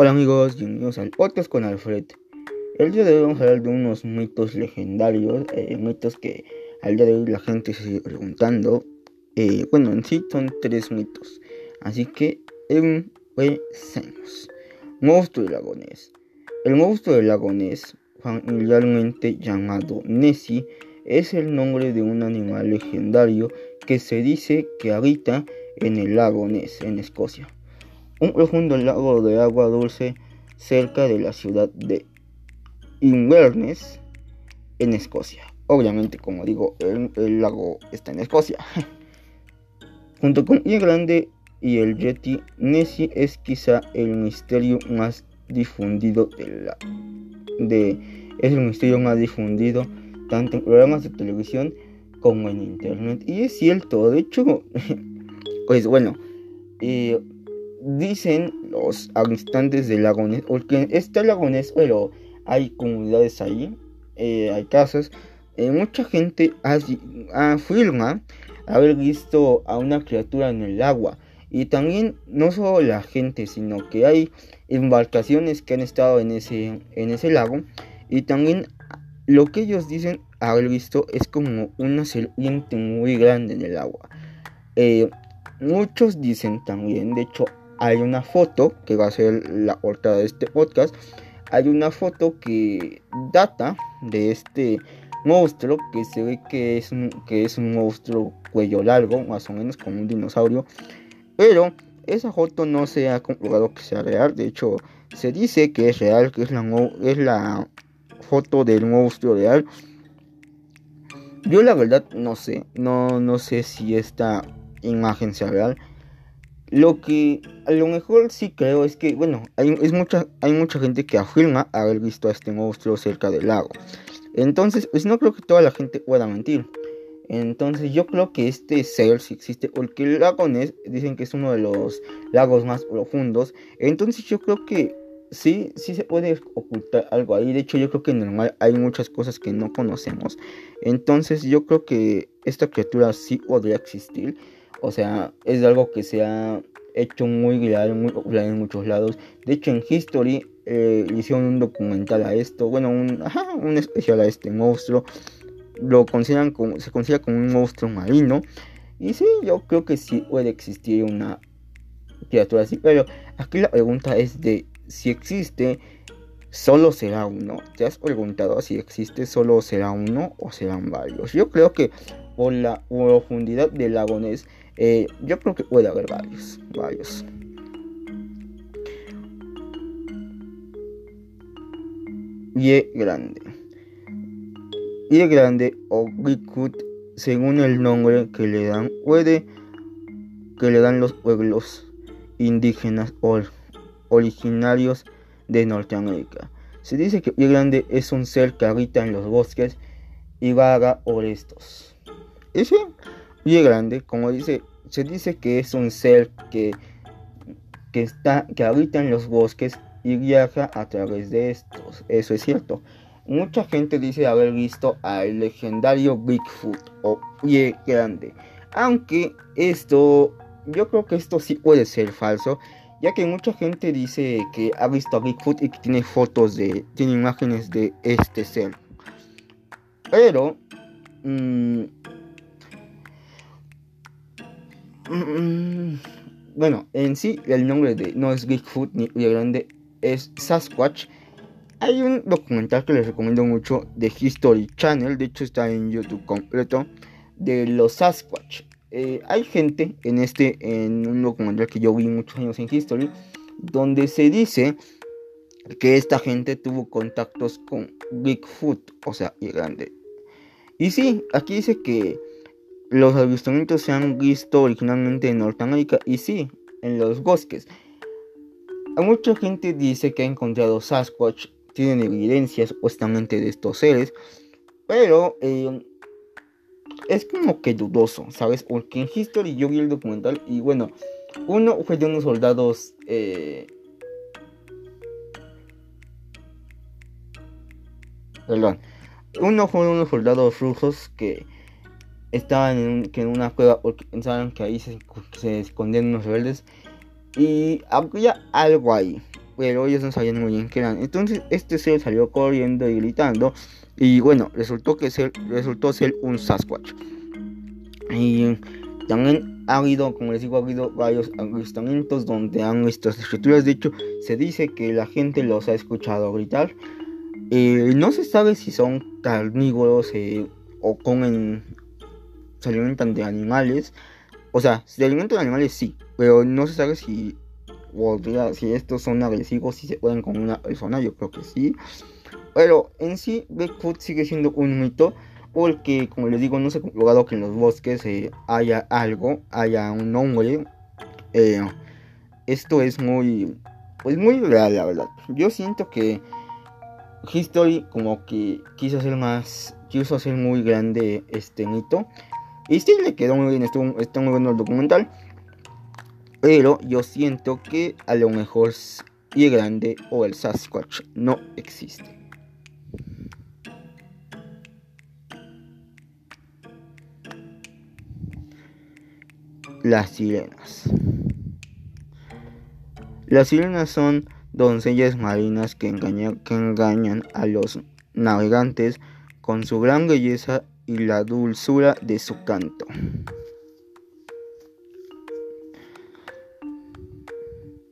Hola amigos, bienvenidos al podcast con Alfred. El día de hoy vamos a hablar de unos mitos legendarios, eh, mitos que al día de hoy la gente se sigue preguntando. Eh, bueno, en sí son tres mitos, así que empecemos. Monstruo del lago Ness. El monstruo del lago Ness, familiarmente llamado Nessie, es el nombre de un animal legendario que se dice que habita en el lago Ness, en Escocia un profundo lago de agua dulce cerca de la ciudad de Inverness, en Escocia. Obviamente, como digo, el, lago está en Escocia. Junto con el Grande y el Yeti, Nessie es quizá el misterio más difundido de la de es el misterio más difundido tanto en programas de televisión como en internet y es cierto de hecho pues bueno eh, dicen los habitantes del lago Ness, porque está el lago Ness, pero hay comunidades ahí, eh, hay casas, eh, mucha gente afirma haber visto a una criatura en el agua. Y también no solo la gente, sino que hay embarcaciones que han estado en ese, en ese lago. Y también lo que ellos dicen haber visto es como una serpiente muy grande en el agua. Eh, muchos dicen también, de hecho hay una foto que va a ser la portada de este podcast. Hay una foto que data de este monstruo que se ve que es un, que es un monstruo cuello largo, más o menos como un dinosaurio. Pero esa foto no se ha comprobado que sea real. De hecho, se dice que es real, que es la, es la foto del monstruo real. Yo la verdad no sé, no, no sé si esta imagen sea real. Lo que a lo mejor sí creo es que, bueno, hay, es mucha, hay mucha gente que afirma haber visto a este monstruo cerca del lago. Entonces, pues no creo que toda la gente pueda mentir. Entonces yo creo que este ser sí existe, porque el lago Ness dicen que es uno de los lagos más profundos. Entonces yo creo que sí, sí se puede ocultar algo ahí. De hecho yo creo que normal hay muchas cosas que no conocemos. Entonces yo creo que esta criatura sí podría existir. O sea, es algo que se ha hecho muy viral, muy popular en muchos lados. De hecho, en History eh, hicieron un documental a esto, bueno, un, especial a este monstruo. Lo consideran como, se considera como un monstruo marino. Y sí, yo creo que sí puede existir una criatura así. Pero aquí la pregunta es de si existe, solo será uno. ¿Te has preguntado si existe, solo será uno o serán varios? Yo creo que por la profundidad del lago Ness eh, yo creo que puede haber varios, varios. Y grande. Y grande o Bigfoot, según el nombre que le dan, puede que le dan los pueblos indígenas o originarios de Norteamérica. Se dice que Pie Grande es un ser que habita en los bosques y vaga por estos. Y sí, Pie Grande, como dice se dice que es un ser que, que, está, que habita en los bosques y viaja a través de estos. Eso es cierto. Mucha gente dice haber visto al legendario Bigfoot o pie grande. Aunque esto, yo creo que esto sí puede ser falso. Ya que mucha gente dice que ha visto a Bigfoot y que tiene fotos de, tiene imágenes de este ser. Pero, mmm, Mm, bueno, en sí el nombre de no es Bigfoot ni Río Grande, es Sasquatch. Hay un documental que les recomiendo mucho de History Channel, de hecho está en YouTube completo, de los Sasquatch. Eh, hay gente en este, en un documental que yo vi muchos años en History, donde se dice que esta gente tuvo contactos con Bigfoot, o sea, y grande. Y sí, aquí dice que los avistamientos se han visto originalmente en Norteamérica y sí, en los bosques. Mucha gente dice que ha encontrado Sasquatch, tienen evidencias supuestamente de estos seres, pero eh, es como que dudoso, ¿sabes? Porque en History yo vi el documental y bueno, uno fue de unos soldados... Eh, perdón, uno fue de unos soldados rusos que estaban en, en una cueva porque pensaban que ahí se, se escondían unos rebeldes y había algo ahí. pero ellos no sabían muy bien qué eran. Entonces este ser salió corriendo y gritando y bueno, resultó que ser, resultó ser un Sasquatch. Y también ha habido, como les digo, ha habido varios avistamientos donde han visto estas escrituras. De hecho, se dice que la gente los ha escuchado gritar. Eh, no se sabe si son carnívoros eh, o comen, se alimentan de animales. O sea, se alimentan de animales sí, pero no se sabe si, si estos son agresivos, si se pueden con una persona, yo creo que sí. Pero en sí, Bigfoot sigue siendo un mito porque, como les digo, no se ha comprobado que en los bosques eh, haya algo, haya un hombre. Eh, esto es muy, pues muy real, la verdad. Yo siento que History como que quiso hacer más, quiso hacer muy grande este mito. Y sí le quedó muy bien, está muy bueno el documental. Pero yo siento que a lo mejor y grande o el Sasquatch no existe. Las sirenas. Las sirenas son doncellas marinas que, que engañan a los navegantes con su gran belleza y la dulzura de su canto.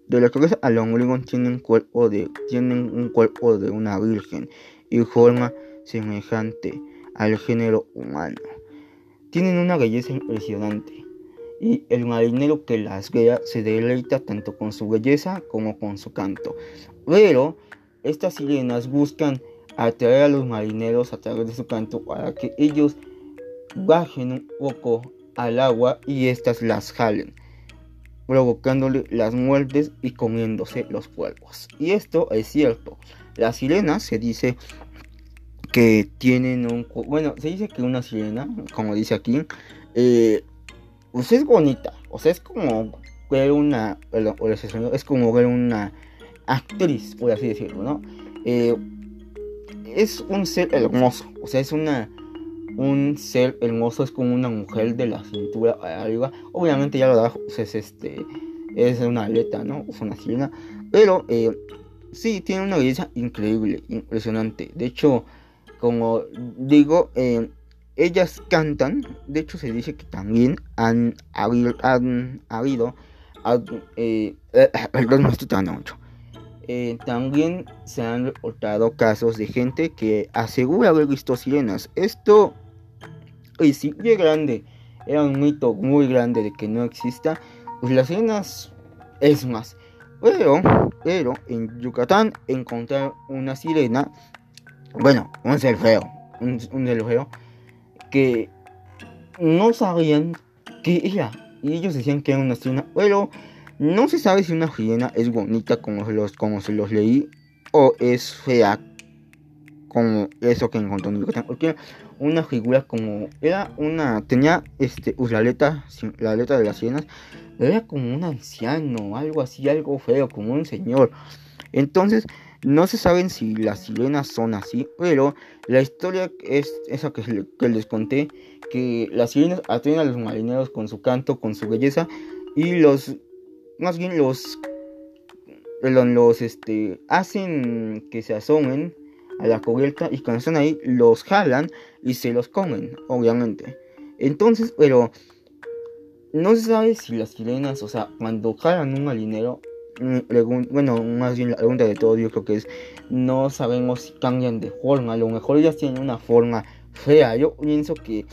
De la cabeza al ombligo cuerpo de, tienen un cuerpo de una virgen y forma semejante al género humano. Tienen una belleza impresionante y el marinero que las vea se deleita tanto con su belleza como con su canto. Pero estas sirenas buscan atraer a los marineros a través de su canto para que ellos bajen un poco al agua y éstas las jalen, provocándole las muertes y comiéndose los cuerpos. Y esto es cierto. Las sirenas se dice que tienen un... Bueno, se dice que una sirena, como dice aquí, eh, pues es bonita. O sea, es como ver una, es como ver una actriz, por así decirlo, ¿no? Eh, es un ser hermoso, o sea, es una un ser hermoso, es como una mujer de la cintura arriba. Obviamente ya lo abajo pues es este es una aleta, ¿no? Es una sirena, pero eh, sí tiene una belleza increíble, impresionante. De hecho, como digo, eh, ellas cantan, de hecho se dice que también han habido, han habido eh, perdón, no estoy mucho. Eh, también se han reportado casos de gente que asegura haber visto sirenas. Esto y sí es grande, era un mito muy grande de que no exista. Pues las sirenas es más. Pero, pero en Yucatán encontrar una sirena, bueno, un ser feo, un, un que no sabían que era. Y ellos decían que era una sirena. Pero no se sabe si una sirena es bonita como los, como se los leí. O es fea como eso que encontró en Yucatán. Una figura como. Era una. Tenía este. La aleta. La de las sirenas. Era como un anciano. Algo así. Algo feo. Como un señor. Entonces. No se saben si las sirenas son así, pero la historia es esa que, les conté, que las sirenas atraen a los marineros con su canto, con su belleza, y los, más bien los, los, este, hacen que se asomen a la cubierta y cuando están ahí los jalan y se los comen, obviamente. Entonces, pero no se sabe si las sirenas, o sea, cuando jalan un marinero, bueno, más bien la pregunta de todo yo creo que es, no sabemos si cambian de forma, a lo mejor ellas tienen una forma fea, yo pienso que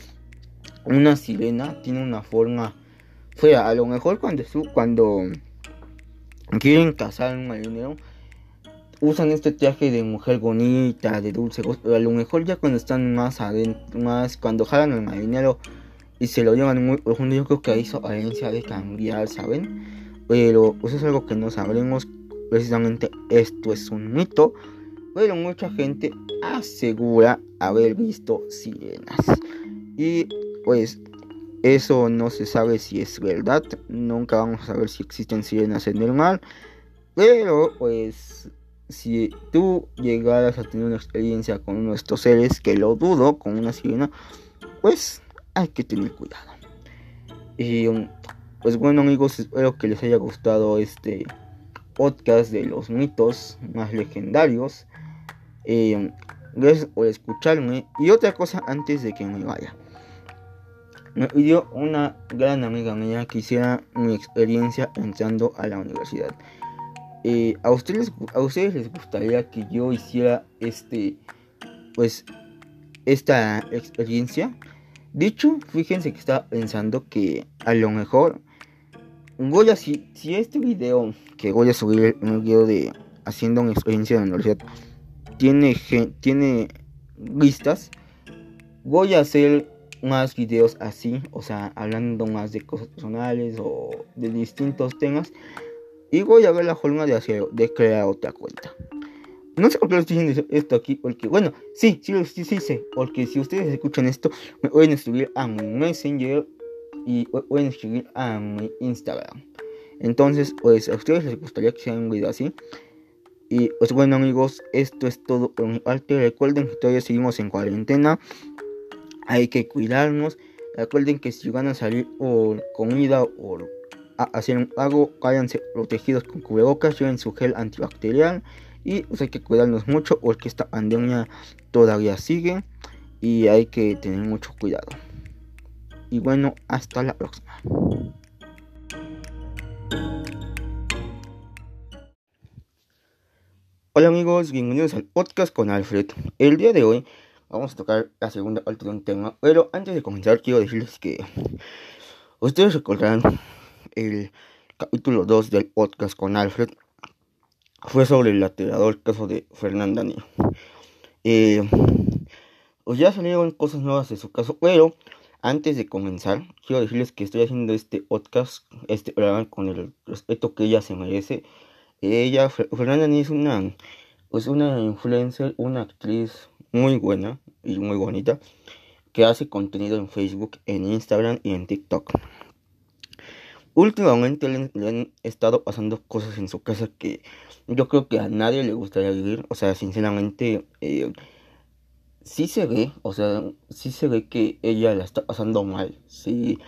una sirena tiene una forma fea, a lo mejor cuando, cuando quieren cazar a un marinero, usan este traje de mujer bonita, de dulce, a lo mejor ya cuando están más adentro, más cuando jalan al marinero y se lo llevan muy profundo, yo creo que ahí su apariencia de cambiar, ¿saben? pero pues es algo que no sabremos. Precisamente esto es un mito, pero mucha gente asegura haber visto sirenas. Y pues eso no se sabe si es verdad. Nunca vamos a saber si existen sirenas en el mar. Pero pues si tú llegaras a tener una experiencia con uno de estos seres, que lo dudo, con una sirena, pues hay que tener cuidado. Y um, pues bueno amigos, espero que les haya gustado este podcast de los mitos más legendarios. Eh, gracias por escucharme. Y otra cosa antes de que me vaya. Me pidió una gran amiga mía que hiciera mi experiencia entrando a la universidad. Eh, ¿a, ustedes, ¿A ustedes les gustaría que yo hiciera este, pues, esta experiencia? Dicho, fíjense que estaba pensando que a lo mejor voy a, si, si este video que voy a subir, un video de haciendo una experiencia en la universidad, tiene, tiene vistas, voy a hacer más videos así, o sea, hablando más de cosas personales o de distintos temas. Y voy a ver la forma de hacer, de crear otra cuenta. No sé por qué estoy diciendo esto aquí, porque, bueno, sí, sí, sí, sí, sé, porque si ustedes escuchan esto, me pueden escribir a mi Messenger y pueden escribir a mi Instagram. Entonces, pues a ustedes les gustaría que sea un video así. Y pues bueno amigos, esto es todo por mi parte. Recuerden que todavía seguimos en cuarentena hay que cuidarnos. Recuerden que si van a salir por comida o a hacer algo, váyanse protegidos con cubrebocas, lleven su gel antibacterial y pues hay que cuidarnos mucho porque esta pandemia todavía sigue y hay que tener mucho cuidado. Y bueno, hasta la próxima. Hola amigos, bienvenidos al podcast con Alfred. El día de hoy vamos a tocar la segunda parte de un tema. Pero antes de comenzar, quiero decirles que ustedes recordarán el capítulo 2 del podcast con Alfred. Fue sobre el laterador caso de Fernanda Niño. Eh, pues ya salieron cosas nuevas de su caso, pero antes de comenzar, quiero decirles que estoy haciendo este podcast, este programa con el respeto que ella se merece. Ella, Fernanda Niño es una, pues una influencer, una actriz muy buena y muy bonita que hace contenido en Facebook, en Instagram y en TikTok. Últimamente le, han estado pasando cosas en su casa que yo creo que a nadie le gustaría vivir. O sea, sinceramente, eh, sí se ve, o sea, sí se ve que ella la está pasando mal. Sí,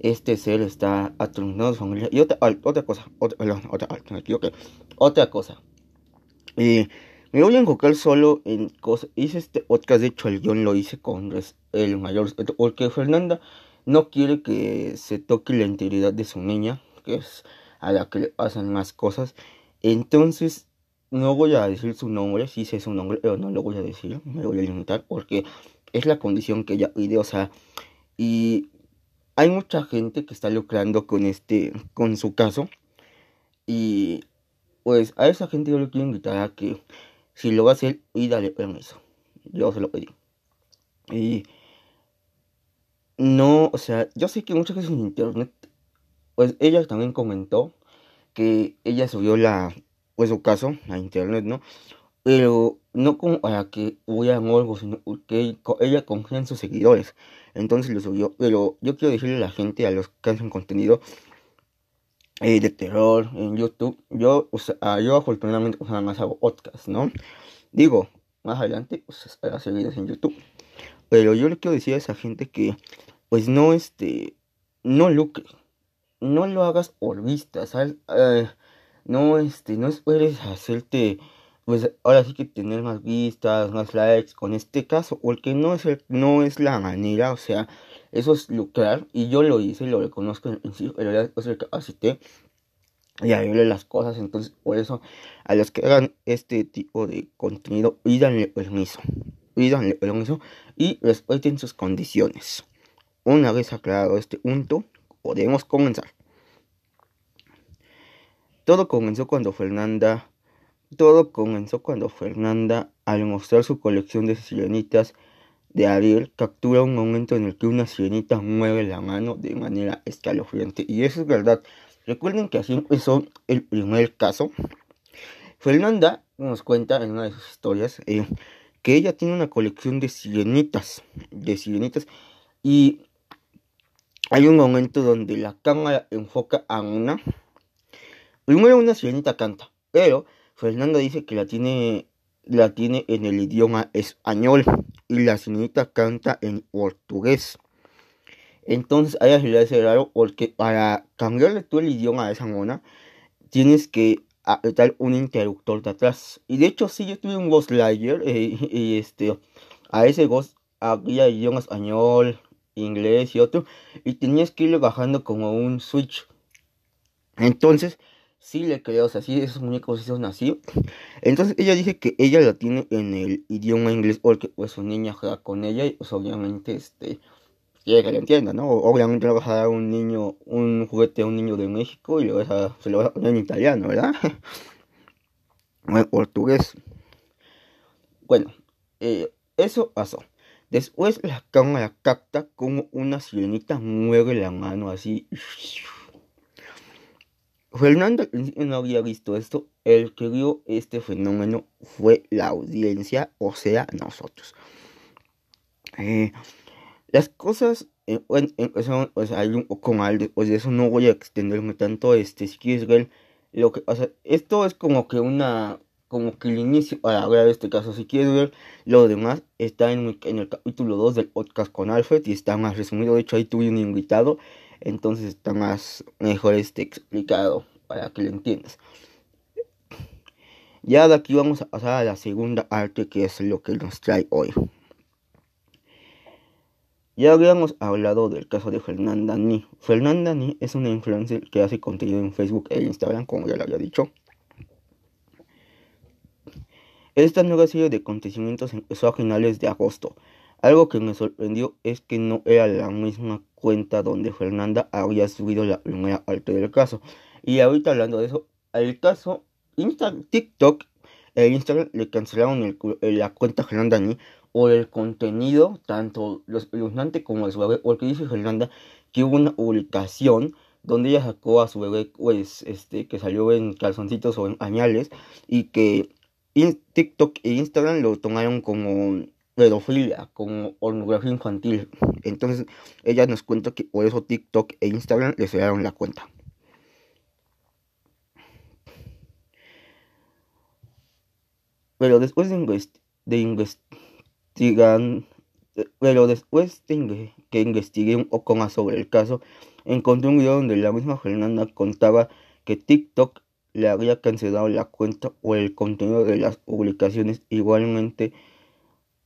este ser está atronando su familia. Y otra, otra cosa, otra, otra, otra, otra cosa. Eh, me voy a enfocar solo en cosas. Hice este podcast, de hecho, el guion lo hice con el mayor. Porque Fernanda no quiere que se toque la integridad de su niña, que es a la que le pasan más cosas. Entonces, no voy a decir su nombre, sí sé su nombre, pero no lo voy a decir, me voy a limitar porque es la condición que ella pide, o sea, y hay mucha gente que está lucrando con este, con su caso, y pues a esa gente yo le quiero invitar a que si lo va a hacer, y dale permiso. Yo se lo pedí. Y no, o sea, yo sé que muchas veces en internet, pues ella también comentó que ella subió la, pues su caso a internet, ¿no? Pero no como para que hubiera algo, sino que ella confía en sus seguidores. Entonces lo subió. Pero yo quiero decirle a la gente, a los que hacen contenido eh, de terror en YouTube. Yo, o sea, yo afortunadamente nada más hago podcast, ¿no? Digo, más adelante, pues hacer videos en YouTube. Pero yo le quiero decir a esa gente que, pues no, este, no lucre. No lo hagas por vista, ¿sabes? Eh, no, este, no esperes hacerte, pues ahora sí que tener más vistas, más likes con este caso, porque no es, el, no es la manera, o sea, eso es lucrar. Y yo lo hice, lo reconozco en sí, pero ya después recapacité y arreglé las cosas. Entonces, por eso, a los que hagan este tipo de contenido, pídanle permiso. Pídanle permiso y respeten sus condiciones. Una vez aclarado este punto, podemos comenzar. Todo comenzó cuando Fernanda. Todo comenzó cuando Fernanda, al mostrar su colección de sirenitas, de Ariel captura un momento en el que una sirenita mueve la mano de manera escalofriante. Y eso es verdad. Recuerden que así empezó el primer caso. Fernanda nos cuenta en una de sus historias eh, que ella tiene una colección de sirenitas. De sirenitas. Y hay un momento donde la cámara enfoca a una. Primero una sirenita canta. Pero Fernanda dice que la tiene la tiene en el idioma español y la señorita canta en portugués. Entonces a ella se le hace raro porque para cambiarle tú el idioma a esa mona tienes que apretar un interruptor de atrás. Y de hecho, sí, yo tuve un Ghost Layer eh, y este, a ese Ghost había idioma español, inglés y otro, y tenías que irlo bajando como un switch. Entonces, sí le creo, o sea, sí, esos muñecos son así. Entonces, ella dice que ella lo tiene en el idioma inglés, porque pues su niña juega con ella, y pues obviamente, este, quiere que le entienda, ¿no? Obviamente le vas a dar un niño, un juguete a un niño de México y lo se lo vas a poner en italiano, ¿verdad? o en portugués. Bueno, eh, eso pasó. Después la cámara capta como una sirenita mueve la mano así. Fernando no había visto esto. El que vio este fenómeno fue la audiencia, o sea, nosotros. Eh, las cosas eh, son, pues, hay un poco mal, después de eso no voy a extenderme tanto. Este, si quieres ver lo que pasa, esto es como que una como que el inicio para ver este caso. Si quieres ver lo demás, está en, en, el capítulo 2 del podcast con Alfred y está más resumido. De hecho, ahí tuve un invitado, entonces está más mejor este explicado para que lo entiendas. Ya de aquí vamos a pasar a la segunda arte, que es lo que nos trae hoy. Ya habíamos hablado del caso de Fernanda Ni. Fernanda Ni es una influencer que hace contenido en Facebook e Instagram, como ya lo había dicho. Esta nueva serie de acontecimientos empezó a finales de agosto. Algo que me sorprendió es que no era la misma cuenta donde Fernanda había subido la primera parte del caso. Y ahorita hablando de eso, el caso, Insta TikTok e Instagram le cancelaron la cuenta Fernanda Ni o el contenido, tanto lo espeluznante como el su bebé, porque dice Fernanda que hubo una publicación donde ella sacó a su bebé, pues, este, que salió en calzoncitos o en pañales, y que TikTok e Instagram lo tomaron como pedofilia, como pornografía infantil. Entonces ella nos cuenta que por eso TikTok e Instagram le cerraron la cuenta. Pero después de, de investigar, pero después de que investigué un poco más sobre el caso, encontré un video donde la misma Fernanda contaba que TikTok le había cancelado la cuenta o el contenido de las publicaciones. Igualmente,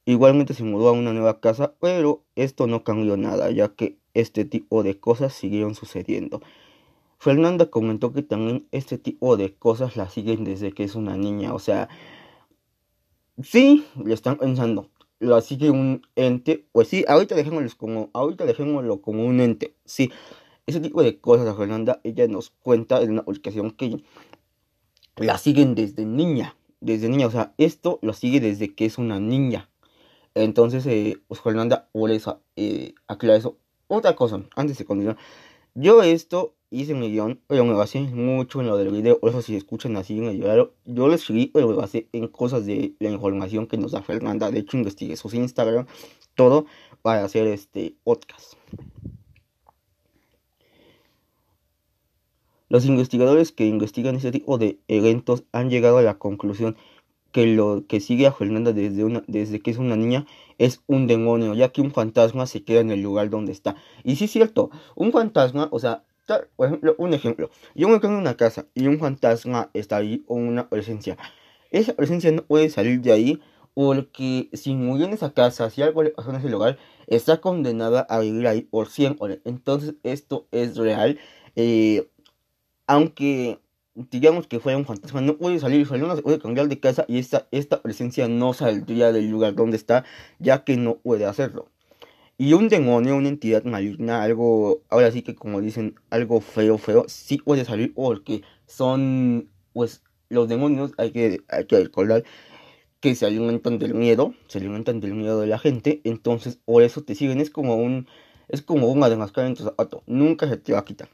igualmente se mudó a una nueva casa, pero esto no cambió nada, ya que este tipo de cosas siguieron sucediendo. Fernanda comentó que también este tipo de cosas la siguen desde que es una niña, o sea, sí, le están pensando, lo sigue un ente, pues sí, ahorita dejémoslo como, ahorita dejémoslo como un ente, sí, ese tipo de cosas a Fernanda, ella nos cuenta en una publicación que la siguen desde niña, desde niña, o sea, esto lo sigue desde que es una niña. Entonces, eh, pues Fernanda, por eso, eh, aclara eso. Otra cosa, antes de continuar, yo esto hice mi guion, pero me basé mucho en lo del video, por eso si escuchan así en el video, yo lo escribí, pero me basé en cosas de la información que nos da Fernanda. De hecho, investigué sus Instagram, todo, para hacer este podcast. Los investigadores que investigan este tipo de eventos han llegado a la conclusión que lo que sigue a Fernanda desde, una, desde que es una niña es un demonio, ya que un fantasma se queda en el lugar donde está. Y sí es cierto, un fantasma, o sea, por ejemplo, un ejemplo, yo me quedo en una casa y un fantasma está ahí o una presencia. Esa presencia no puede salir de ahí porque si murió en esa casa, si algo le pasó en ese lugar, está condenada a vivir ahí por siempre. Entonces esto es real. Eh, aunque digamos que fuera un fantasma, no puede salir, no puede cambiar de casa y esta, esta presencia no saldría del lugar donde está, ya que no puede hacerlo. Y un demonio, una entidad maligna, algo, ahora sí que como dicen, algo feo, feo, sí puede salir porque son, pues, los demonios, hay que, hay que recordar que se alimentan del miedo, se alimentan del miedo de la gente, entonces por eso te siguen, es como un, es como una de en tu zapato, nunca se te va a quitar.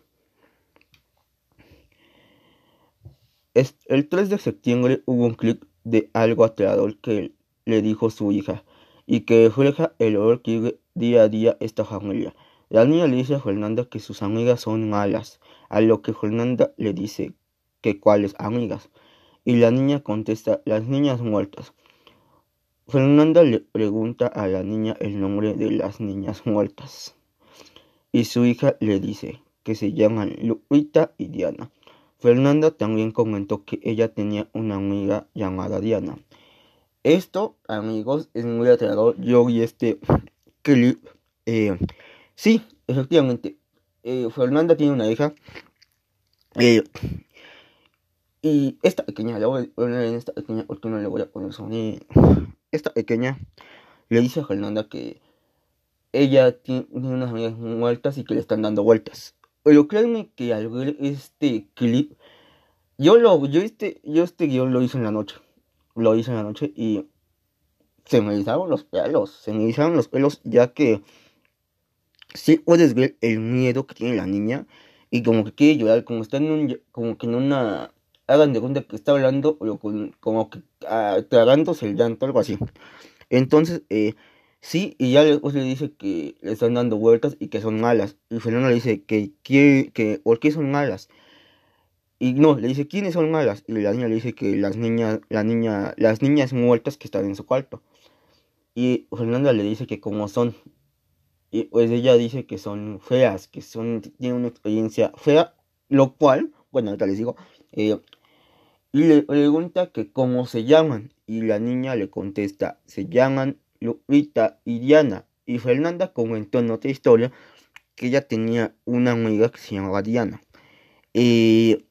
El 3 de septiembre hubo un clip de algo aterrador que le dijo su hija y que refleja el horror que vive día a día esta familia. La niña le dice a Fernanda que sus amigas son malas, a lo que Fernanda le dice que cuáles amigas. Y la niña contesta, las niñas muertas. Fernanda le pregunta a la niña el nombre de las niñas muertas. Y su hija le dice que se llaman Lupita y Diana. Fernanda también comentó que ella tenía una amiga llamada Diana. Esto, amigos, es muy aterrador. Yo vi este clip. Eh, sí, efectivamente. Eh, Fernanda tiene una hija. Eh, y esta pequeña, le voy a poner esta pequeña, porque no le voy a poner sonido. Esta pequeña le dice a Fernanda que ella tiene unas amigas muertas y que le están dando vueltas. Pero créanme que al ver este clip, yo lo, yo este, yo este guion lo hice en la noche. Lo hice en la noche y se me erizaron los pelos. Se me erizaron los pelos ya que sí puedes ver el miedo que tiene la niña y como que quiere llorar, como está en un, como que en una, hagan de cuenta que está hablando, o como que ah, tragándose el llanto, algo así. Entonces, eh, Sí, y ya después le dice que le están dando vueltas y que son malas. Y Fernando le dice que, que ¿por qué son malas? Y no, le dice, ¿quiénes son malas? Y la niña le dice que las niñas, la niña, las niñas muertas que están en su cuarto. Y Fernanda le dice que como son. Y pues ella dice que son feas, que son, tienen una experiencia fea, lo cual, bueno, ahorita les digo, eh, y le pregunta que cómo se llaman. Y la niña le contesta, se llaman Lupita y Diana. Y Fernanda comentó en otra historia que ella tenía una amiga que se llamaba Diana. Eh,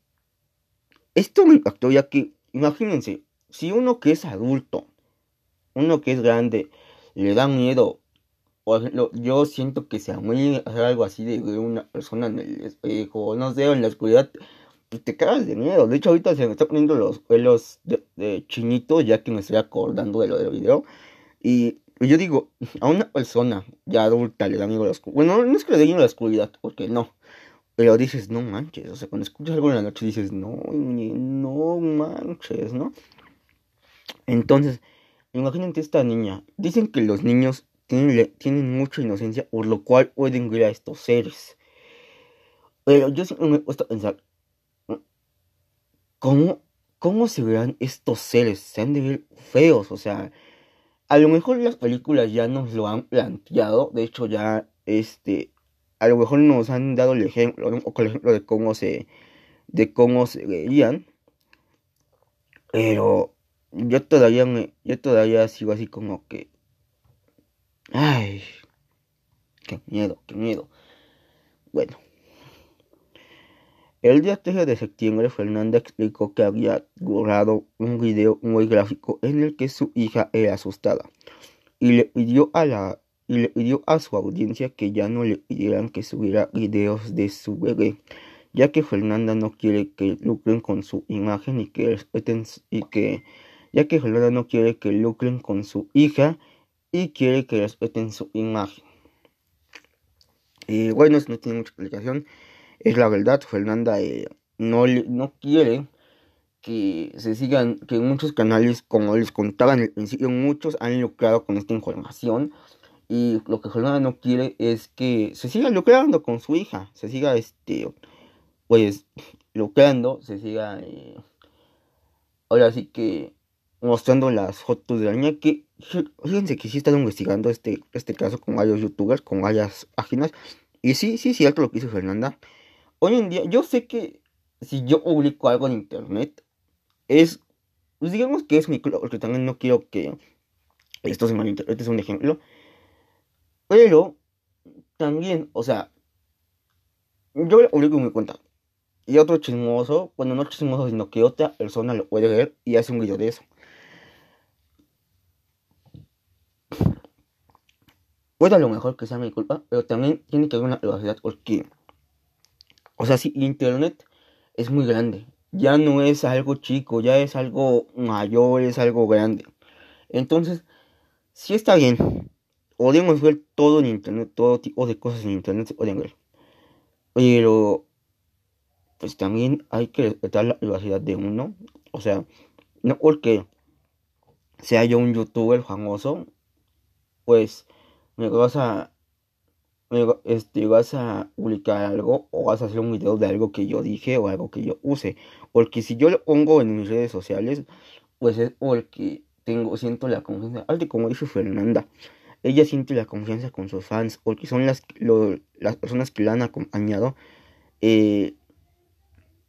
esto me impactó ya que, imagínense, si uno que es adulto, uno que es grande, le da miedo, por ejemplo, yo siento que se a hacer algo así de una persona en el espejo, no sé, en la oscuridad, pues te cagas de miedo. De hecho, ahorita se me están poniendo los pelos de, de chinito, ya que me estoy acordando de lo del video. Y yo digo, a una persona ya adulta le da miedo a la oscuridad. Bueno, no es que le dé miedo a la oscuridad, porque no. Pero dices, no manches. O sea, cuando escuchas algo en la noche dices, no, no manches, ¿no? Entonces, imagínate esta niña. Dicen que los niños tienen, tienen mucha inocencia, por lo cual pueden ver a estos seres. Pero yo siempre me he puesto a pensar, ¿cómo, cómo se verán estos seres? Se han de ver feos, o sea a lo mejor las películas ya nos lo han planteado, de hecho ya este a lo mejor nos han dado el ejemplo, de cómo se de cómo se veían. Pero yo todavía me yo todavía sigo así como que ay, qué miedo, qué miedo. Bueno, el día 13 de septiembre, Fernanda explicó que había grabado un video muy gráfico en el que su hija era asustada y le pidió a la y le pidió a su audiencia que ya no le pidieran que subiera videos de su bebé, ya que Fernanda no quiere que lucren con su imagen y que respeten y que ya que Fernanda no quiere que lucren con su hija y quiere que respeten su imagen. Y bueno, eso no tiene mucha explicación es la verdad, Fernanda eh, no, no quiere que se sigan, que muchos canales, como les contaba en el principio, muchos han lucrado con esta información. Y lo que Fernanda no quiere es que se siga lucrando con su hija, se siga, este, pues, lucrando, se siga, eh, ahora sí que mostrando las fotos de la niña que fíjense que sí están investigando este, este caso con varios youtubers, con varias páginas. Y sí, sí, cierto lo que hizo Fernanda hoy en día, yo sé que si yo publico algo en internet, es, pues digamos que es mi club, porque también no quiero que esto se malinterprete, es un ejemplo. Pero, también, o sea, yo lo publico en mi cuenta. Y otro chismoso, bueno, no chismoso, sino que otra persona lo puede ver y hace un video de eso. Puede a lo mejor que sea mi culpa, pero también tiene que haber una privacidad porque o sea, sí, Internet es muy grande. Ya no es algo chico, ya es algo mayor, es algo grande. Entonces, si está bien. Podemos ver todo en Internet, todo tipo de cosas en Internet se pueden ver. Pero, pues también hay que respetar la privacidad de uno. O sea, no porque sea yo un youtuber famoso, pues me vas a este, vas a publicar algo o vas a hacer un video de algo que yo dije o algo que yo use. Porque si yo lo pongo en mis redes sociales, pues es porque tengo, siento la confianza, algo como dice Fernanda. Ella siente la confianza con sus fans, porque son las, las personas que la han acompañado. Eh,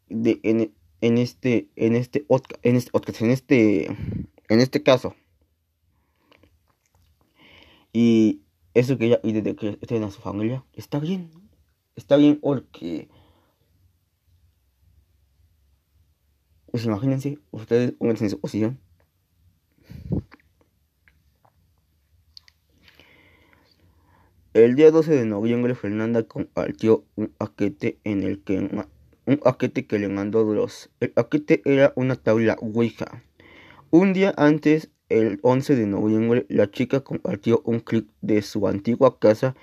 de, en, en este, en este, en este, en este, en este caso. Y eso que ella, y desde que estén a su familia, está bien. Está bien porque, pues imagínense, ustedes en su posición. El día 12 de noviembre, Fernanda compartió un paquete en el que un paquete que le mandó Dross. El paquete era una tabla Ouija. Un día antes, el 11 de noviembre, la chica compartió un clip de su antigua casa.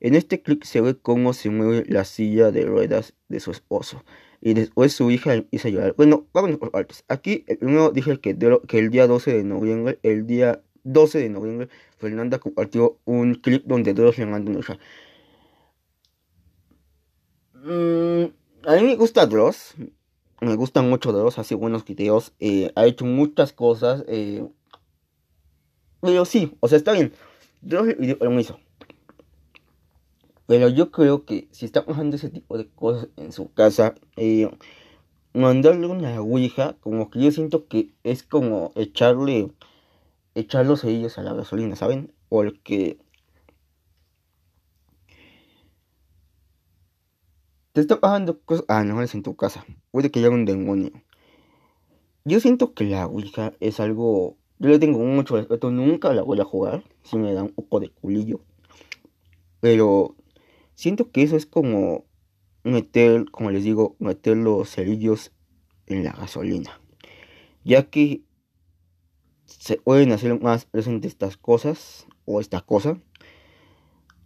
En este clip se ve cómo se mueve la silla de ruedas de su esposo. Y después su hija empieza a llorar. Bueno, vamos por partes. Aquí primero dije que, que el día 12 de noviembre, el día 12 de noviembre, Fernanda compartió un clip donde Dross le manda un hija. Mm, a mí me gusta Dross. Me gustan mucho Dross, hace buenos videos. Eh, ha hecho muchas cosas. Eh, pero sí, o sea, está bien. Pero yo creo que si está pasando ese tipo de cosas en su casa, eh, mandarle una ouija, como que yo siento que es como echarle echar los a la gasolina, ¿saben? Porque te está pasando cosas anormales en tu casa. Puede que haya un demonio. Yo siento que la Ouija es algo. Yo le tengo mucho respeto. Nunca la voy a jugar. Si me da un poco de culillo. Pero siento que eso es como meter, como les digo, meter los cerillos en la gasolina. Ya que se pueden hacer más presentes estas cosas o esta cosa.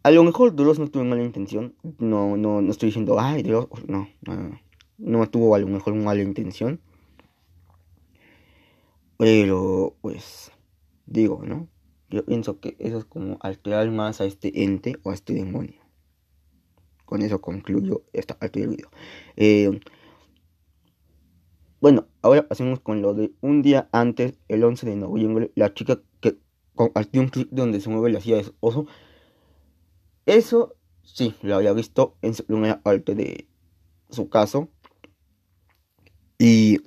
A lo mejor Dross no tuvo mala intención. No, no, no estoy diciendo, ay, Dross, no, no, no tuvo a lo mejor mala intención. Pero, pues, digo, ¿no? Yo pienso que eso es como alterar más a este ente o a este demonio. Con eso concluyo esta parte del video. Eh, bueno, ahora pasemos con lo de un día antes, el 11 de noviembre, la chica que compartió un clip donde se mueve la silla de oso. Eso sí, lo había visto en su primera parte de su caso. Y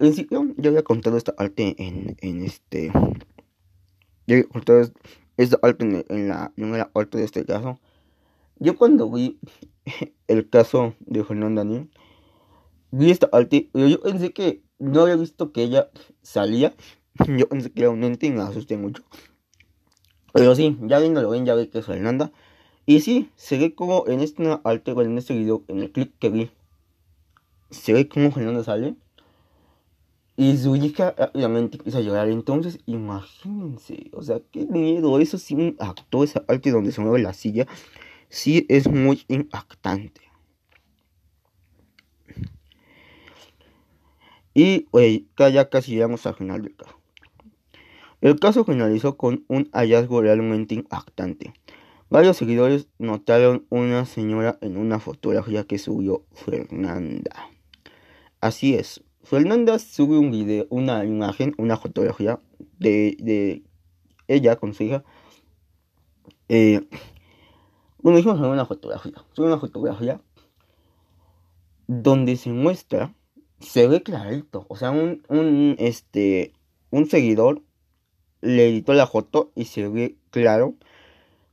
principio yo había contado esta parte en, en este. Yo había contado esta parte en, en la primera parte de este caso. Yo cuando vi el caso de Fernanda Daniel, vi esta parte, yo pensé que no había visto que ella salía. Yo pensé que era un ente y me asusté mucho. Pero sí, ya viéndolo bien, ya ve que es Fernanda. Y sí, se ve como en este arte, en este video, en el clip que vi, se ve como Fernanda sale. Y su hija rápidamente empieza a llorar. Entonces, imagínense, o sea, qué miedo. Eso sí actuó esa parte donde se mueve la silla sí es muy impactante. Y ya casi llegamos al final del caso. El caso finalizó con un hallazgo realmente impactante. Varios seguidores notaron una señora en una fotografía que subió Fernanda. Así es, Fernanda sube un video, una imagen, una fotografía de, ella con su hija. Eh, bueno, dijimos una fotografía. Sube una fotografía donde se muestra, se ve clarito. O sea, un, un, este, un seguidor le editó la foto y se ve claro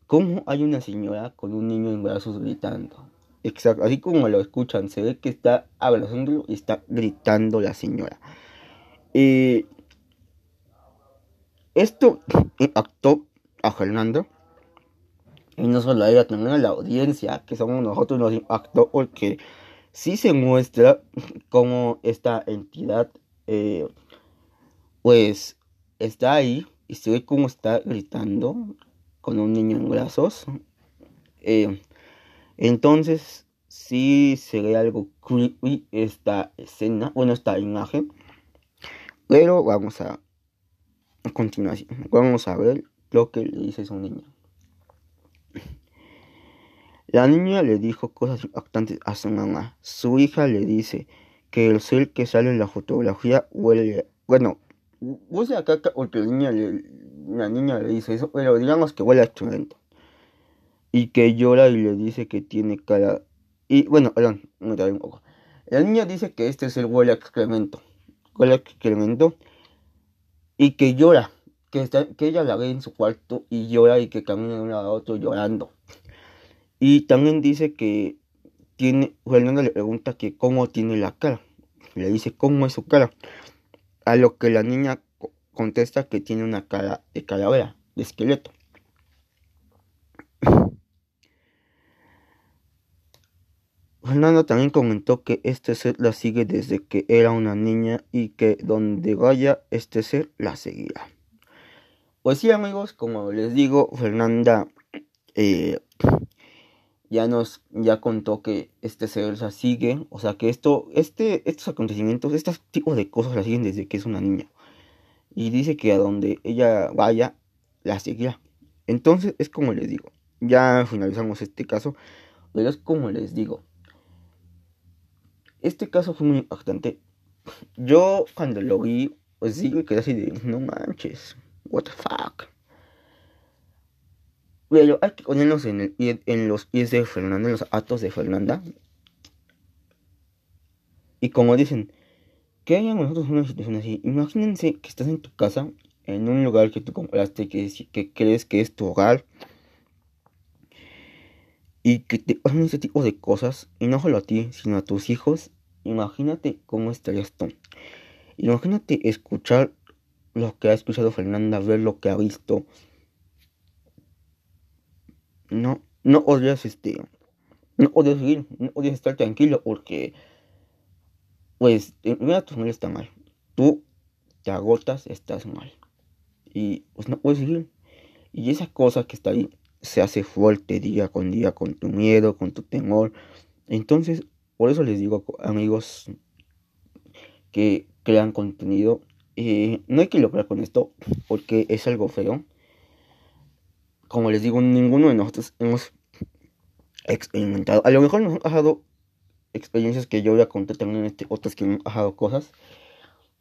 cómo hay una señora con un niño en brazos gritando. Exacto, así como lo escuchan, se ve que está abrazándolo y está gritando la señora. Eh, esto impactó a Fernando y no solo a ella, también a la audiencia, que somos nosotros, nos impactó porque sí se muestra cómo esta entidad, eh, pues, está ahí y se ve cómo está gritando con un niño en brazos. Eh, entonces, sí se ve algo creepy esta escena, bueno, esta imagen. Pero vamos a, a continuación, vamos a ver lo que le dice su niño. La niña le dijo cosas impactantes a su mamá. Su hija le dice que el sol que sale en la fotografía huele... Bueno, huele a caca porque la niña le, la niña le dice eso, pero digamos que huele a excremento. Y que llora y le dice que tiene cara Y bueno, perdón, me un poco. La niña dice que este es el huele a excremento. Huele excremento. Y que llora. Que, está, que ella la ve en su cuarto y llora y que camina de un lado a otro llorando. Y también dice que tiene, Fernanda le pregunta que cómo tiene la cara. Le dice cómo es su cara. A lo que la niña contesta que tiene una cara de calavera, de esqueleto. Fernanda también comentó que este ser la sigue desde que era una niña y que donde vaya este ser la seguirá. Pues sí amigos, como les digo, Fernanda eh, ya nos ya contó que este ser la sigue, o sea que esto, este, estos acontecimientos, estos tipos de cosas la siguen desde que es una niña. Y dice que a donde ella vaya, la seguirá. Entonces es como les digo, ya finalizamos este caso, pero es como les digo. Este caso fue muy impactante. Yo cuando lo vi, sí me quedé así de, no manches, what the fuck. Pero hay que ponernos en, en los pies de Fernanda, en los actos de Fernanda. Y como dicen, que hayan nosotros una situación así. Imagínense que estás en tu casa, en un lugar que tú compraste, que, que crees que es tu hogar. Y que te pasan ese tipo de cosas, y no solo a ti, sino a tus hijos. Imagínate cómo estarías tú. Imagínate escuchar lo que ha escuchado Fernanda, ver lo que ha visto, no, no odias este, no odias vivir, no odias estar tranquilo porque, pues, mira, tu familia está mal, tú te agotas, estás mal y pues no puedes vivir. Y esa cosa que está ahí se hace fuerte día con día con tu miedo, con tu temor. Entonces, por eso les digo, amigos, que crean contenido. Eh, no hay que lograr con esto porque es algo feo como les digo, ninguno de nosotros hemos experimentado. A lo mejor nos han pasado experiencias que yo voy a contar también en este, otras que me han pasado cosas.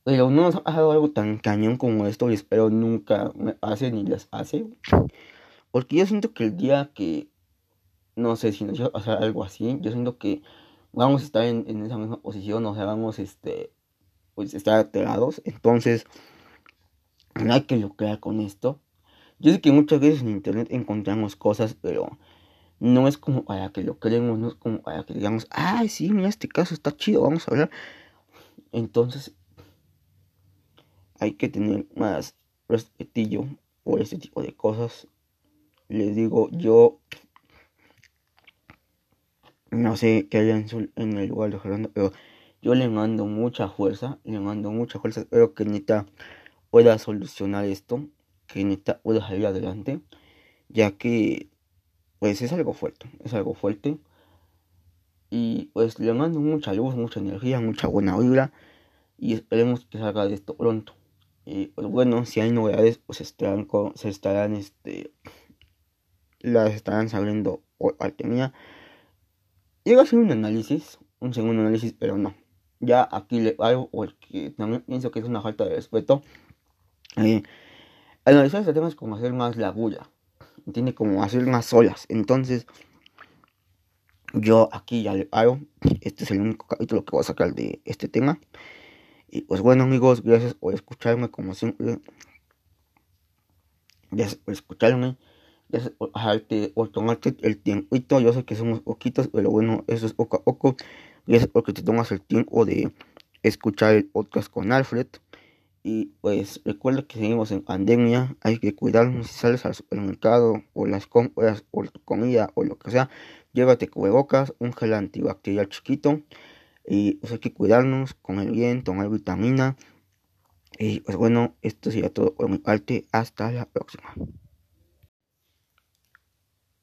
Pero no nos ha pasado algo tan cañón como esto y espero nunca me hace ni les hace. Porque yo siento que el día que, no sé si nos va a pasar algo así, yo siento que vamos a estar en, en esa misma posición, o sea, vamos este, pues estar alterados. Entonces, no hay que lucrar con esto. Yo sé que muchas veces en internet encontramos cosas, pero no es como para que lo creemos, no es como para que digamos, ay, sí, mira, este caso está chido, vamos a hablar. Entonces, hay que tener más respetillo por este tipo de cosas. Les digo, yo no sé qué haya en, el lugar de pero yo le mando mucha fuerza, le mando mucha fuerza. Espero que Nita pueda solucionar esto que neta pueda salir adelante, ya que pues es algo fuerte, es algo fuerte. Y pues le mando mucha luz, mucha energía, mucha buena vibra y esperemos que salga de esto pronto. Y pues bueno, si hay novedades, pues estarán, se estarán, este, las estarán saliendo por mía. Llega a hacer un análisis, un segundo análisis, pero no. Ya aquí le hago porque también pienso que es una falta de respeto. Eh, analizar este tema es como hacer más la bulla, tiene como hacer más olas. Entonces, yo aquí ya le hago. Este es el único capítulo que voy a sacar de este tema. Y pues bueno, amigos, gracias por escucharme como siempre. Gracias por escucharme. Gracias por, por tomarte el tiempo. Yo sé que somos poquitos, pero bueno, eso es poco a poco. Gracias porque te tomas el tiempo de escuchar el podcast con Alfred. Y pues recuerda que seguimos en pandemia, hay que cuidarnos si sales al supermercado o las compras o tu comida o lo que sea, llévate cubrebocas, un gel antibacterial chiquito y pues hay que cuidarnos, comer bien, tomar vitamina. Y pues bueno, esto sería todo por mi parte, hasta la próxima.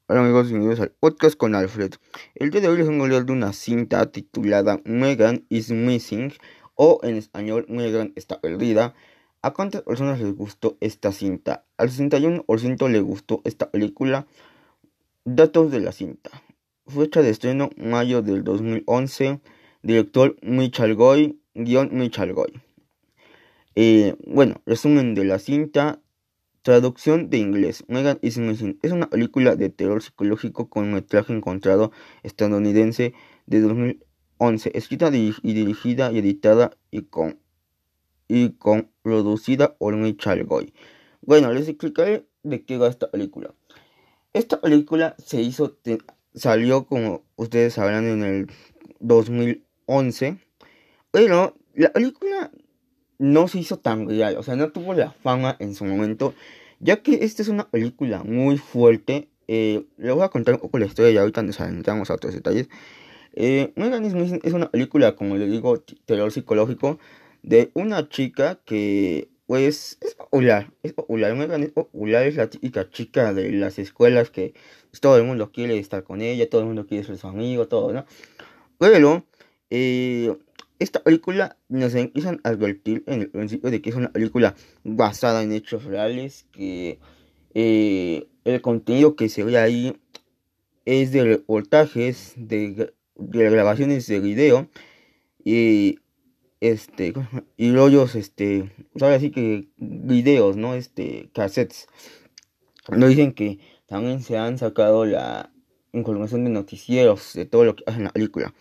Hola amigos, bienvenidos al podcast con Alfred. El día de hoy les vengo a hablar de una cinta titulada Megan is Missing o en español Muy Gran está perdida. ¿A cuántas personas les gustó esta cinta? Al 61% le gustó esta película. Datos de la cinta. Fecha de estreno mayo del 2011. Director Michal Goy. Guión Michal Goy. Eh, bueno, resumen de la cinta. Traducción de inglés. Megan is Missing es una película de terror psicológico con metraje encontrado estadounidense de 2011, escrita y dirigida y editada y con, y con producida por Michael Goy. Bueno, les explicaré de qué va esta película. Esta película se hizo, salió como ustedes sabrán en el 2011, pero la película no se hizo tan real, o sea, no tuvo la fama en su momento, ya que esta es una película muy fuerte. Eh, le voy a contar un poco la historia y ahorita nos adentramos a otros detalles. Eh, es una película, como le digo, terror psicológico de una chica que, pues, es popular. Es popular. Megan es popular, es la típica chica de las escuelas que pues, todo el mundo quiere estar con ella, todo el mundo quiere ser su amigo, todo, ¿no? Pero, eh, esta película nos empiezan a advertir en el principio de que es una película basada en hechos reales, que eh, el contenido que se ve ahí es de reportajes, de, grabaciones de video y este y rollos este sabe así que videos no este cassettes. Nos dicen que también se han sacado la información de noticieros de todo lo que hace en la película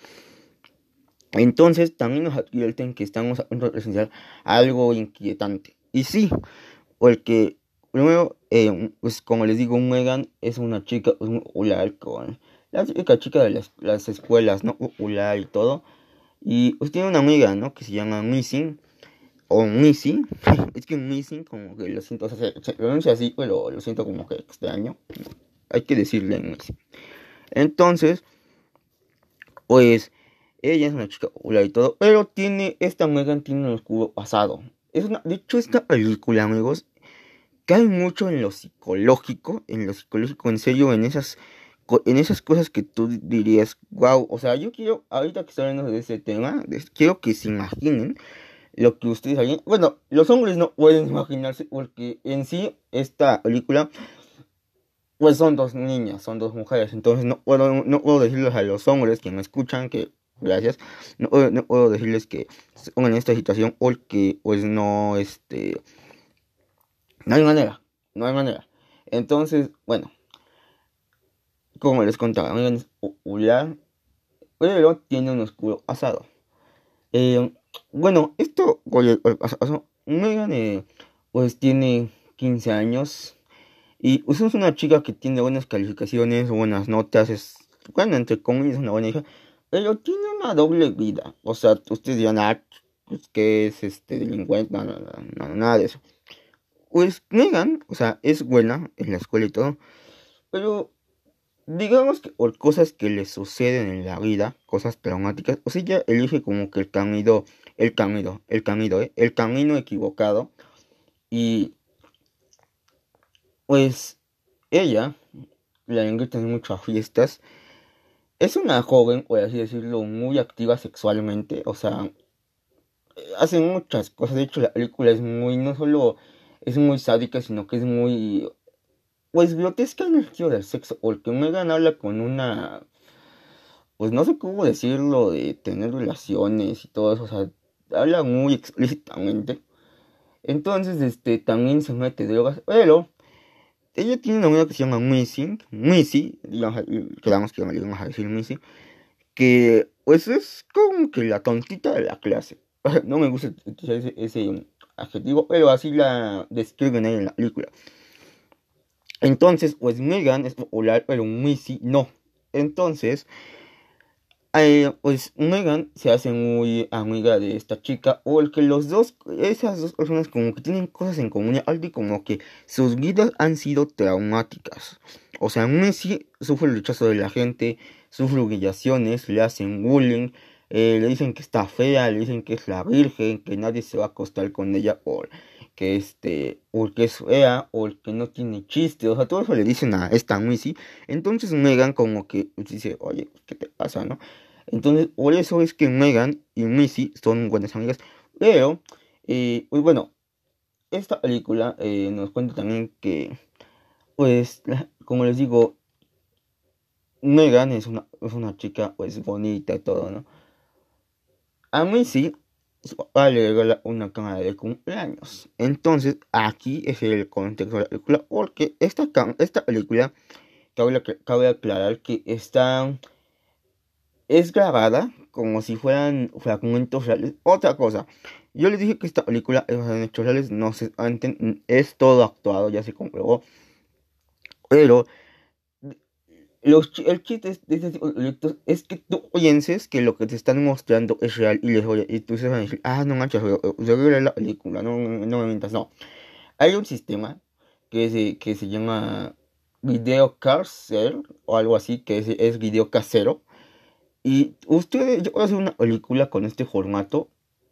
entonces también nos advierten que estamos a punto de presenciar algo inquietante. Y sí, porque primero, eh, pues como les digo, Megan es una chica popular con la chica, chica de las, escuelas, ¿no? Popular y todo. Y pues tiene una amiga, ¿no? Que se llama Missing. O Missy. es que Missing como que lo siento, o sea, se, pronuncia así, pero lo siento como que extraño. Hay que decirle Missing. Entonces, pues ella es una chica y todo, pero tiene, esta Megan tiene un oscuro pasado. Es una, de hecho, esta película, amigos, cae mucho en lo psicológico, en lo psicológico, en serio, en esas, en esas cosas que tú dirías, wow, o sea, yo quiero, ahorita que estoy hablando de ese tema, quiero que se imaginen lo que ustedes harían. Bueno, los hombres no pueden imaginarse porque en sí esta película pues son dos niñas, son dos mujeres, entonces no puedo, no puedo decirles a los hombres que me escuchan que gracias. No, puedo decirles que en esta situación porque pues no, este, no hay manera, no hay manera. Entonces, bueno, como les contaba, es popular, pero tiene un oscuro pasado. Eh, bueno, esto, Megan, eh, pues tiene 15 años y pues, es una chica que tiene buenas calificaciones, buenas notas, es, bueno, entre comillas, una buena hija, pero tiene una doble vida. O sea, ustedes dirán, ah, pues que es este delincuente, no, no, no, nada de eso. Pues Megan, o sea, es buena en la escuela y todo, pero digamos que por cosas que le suceden en la vida, cosas traumáticas, o sea, ella elige como que el camino, el camino, el camino, ¿eh? el camino equivocado. Y pues ella la invitan mucho a fiestas es una joven, por así decirlo, muy activa sexualmente, o sea, hace muchas cosas, de hecho la película es muy, no solo es muy sádica, sino que es muy, pues grotesca en el sentido del sexo, porque Megan habla con una, pues no sé cómo decirlo, de tener relaciones y todo eso, o sea, habla muy explícitamente. Entonces, este, también se mete drogas, pero ella tiene una que se llama Missy, Missy, quedamos que le a decir Missy, que pues es como que la tontita de la clase. No me gusta ese, ese adjetivo, pero así la describen ahí en la película. Entonces, pues Megan es popular, pero Missy no. Entonces, eh, pues Megan se hace muy amiga de esta chica, o el que los dos, esas dos personas como que tienen cosas en común, algo como que sus vidas han sido traumáticas. O sea, Messi sufre el rechazo de la gente, sufre humillaciones, le hacen bullying, eh, le dicen que está fea, le dicen que es la virgen, que nadie se va a acostar con ella por que este, o que es fea, o que no tiene chiste, o sea, todo eso le dicen a esta Missy. Entonces Megan como que dice, oye, ¿qué te pasa, no? Entonces, por eso es que Megan y Missy son buenas amigas. Pero, eh, pues bueno, esta película eh, nos cuenta también que, pues, como les digo, Megan es una, es una chica, pues, bonita y todo, ¿no? A Missy a regala una cámara de cumpleaños. Entonces, aquí es el contexto de la película, porque esta, esta película, cabe, cabe aclarar que está, es grabada como si fueran fragmentos reales. Otra cosa, yo les dije que esta película es en hechos reales, no se, es todo actuado, ya se comprobó. Pero los, el chiste de este tipo de proyectos es que tú pienses que lo que te están mostrando es real y les y tú se van a decir, ah, no manches, yo, la película, no, no me mientas, no. Hay un sistema que se, que se llama video casero o algo así, que es, es video casero. Y ustedes, yo hacer una película con este formato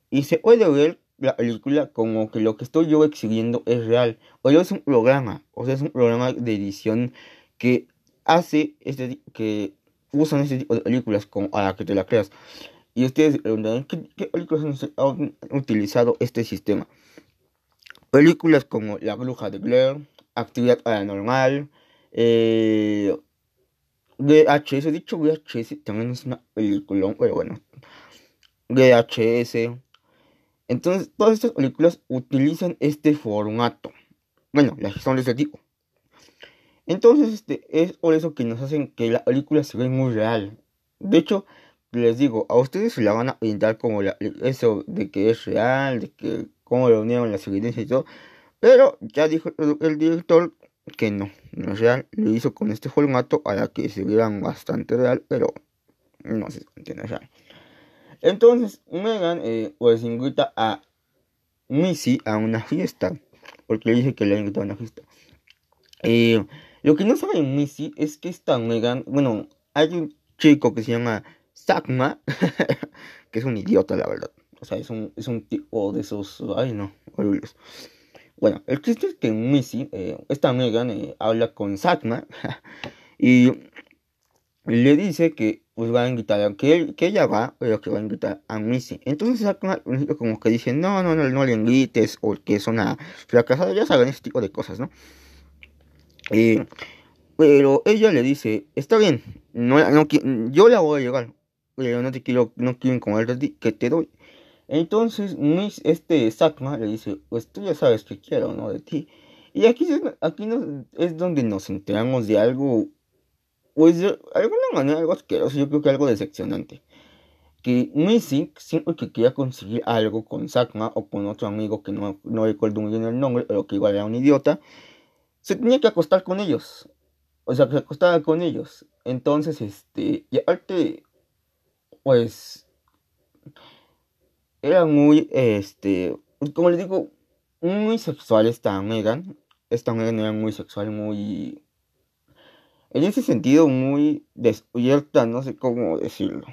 y se puede ver la película como que lo que estoy yo exhibiendo es real. O es un programa, o sea, es un programa de edición que hace este que usan este tipo de películas como a la que te la creas. Y ustedes preguntarán, ¿qué, ¿qué, películas han, utilizado este sistema? Películas como La Bruja de Blair, Actividad Paranormal, eh, VHS, dicho VHS también es una película, pero bueno, VHS. Entonces, todas estas películas utilizan este formato. Bueno, las son de este tipo. Entonces, este, es por eso que nos hacen que la película se ve muy real. De hecho, les digo, a ustedes se la van a pintar como eso de que es real, de que cómo lo unieron las evidencias y todo. Pero ya dijo el, director que no, no es real. Lo hizo con este formato para que se vieran bastante real, pero no se entiende real. Entonces, Megan eh, pues invita a Missy a una fiesta. Porque le dije que le invitado a una fiesta. Eh, lo que no sabe Missy es que esta Megan, bueno, hay un chico que se llama Sakma, que es un idiota, la verdad. O sea, es un, es un tipo de esos, ay no, horribles. Bueno, el chiste es que Missy, eh, esta Megan, eh, habla con Sakma y le dice que pues va a invitar, que, que ella va, pero que va a invitar a Missy. Entonces Sakma como que dice, no, no, no, no le invites, o que es una fracasada, ya saben ese tipo de cosas, ¿no? Pero ella le dice, está bien, no, no, yo la voy a llegar, pero no te quiero, no quiero incomodar que te doy. Entonces, este Sakma le dice, pues tú ya sabes que quiero, ¿no? De ti. Y aquí, aquí es donde nos enteramos de algo, pues de alguna manera algo asqueroso, yo creo que algo decepcionante. Que Missy siempre que quería conseguir algo con Sakma o con otro amigo que no, no recuerdo bien el nombre, pero que igual era un idiota, se tenía que acostar con ellos. O sea, que se acostaba con ellos. Entonces, este, y aparte, pues, era muy, este, como les digo, muy sexual esta Megan. Esta Megan era muy sexual, muy, en ese sentido, muy despierta, no sé cómo decirlo.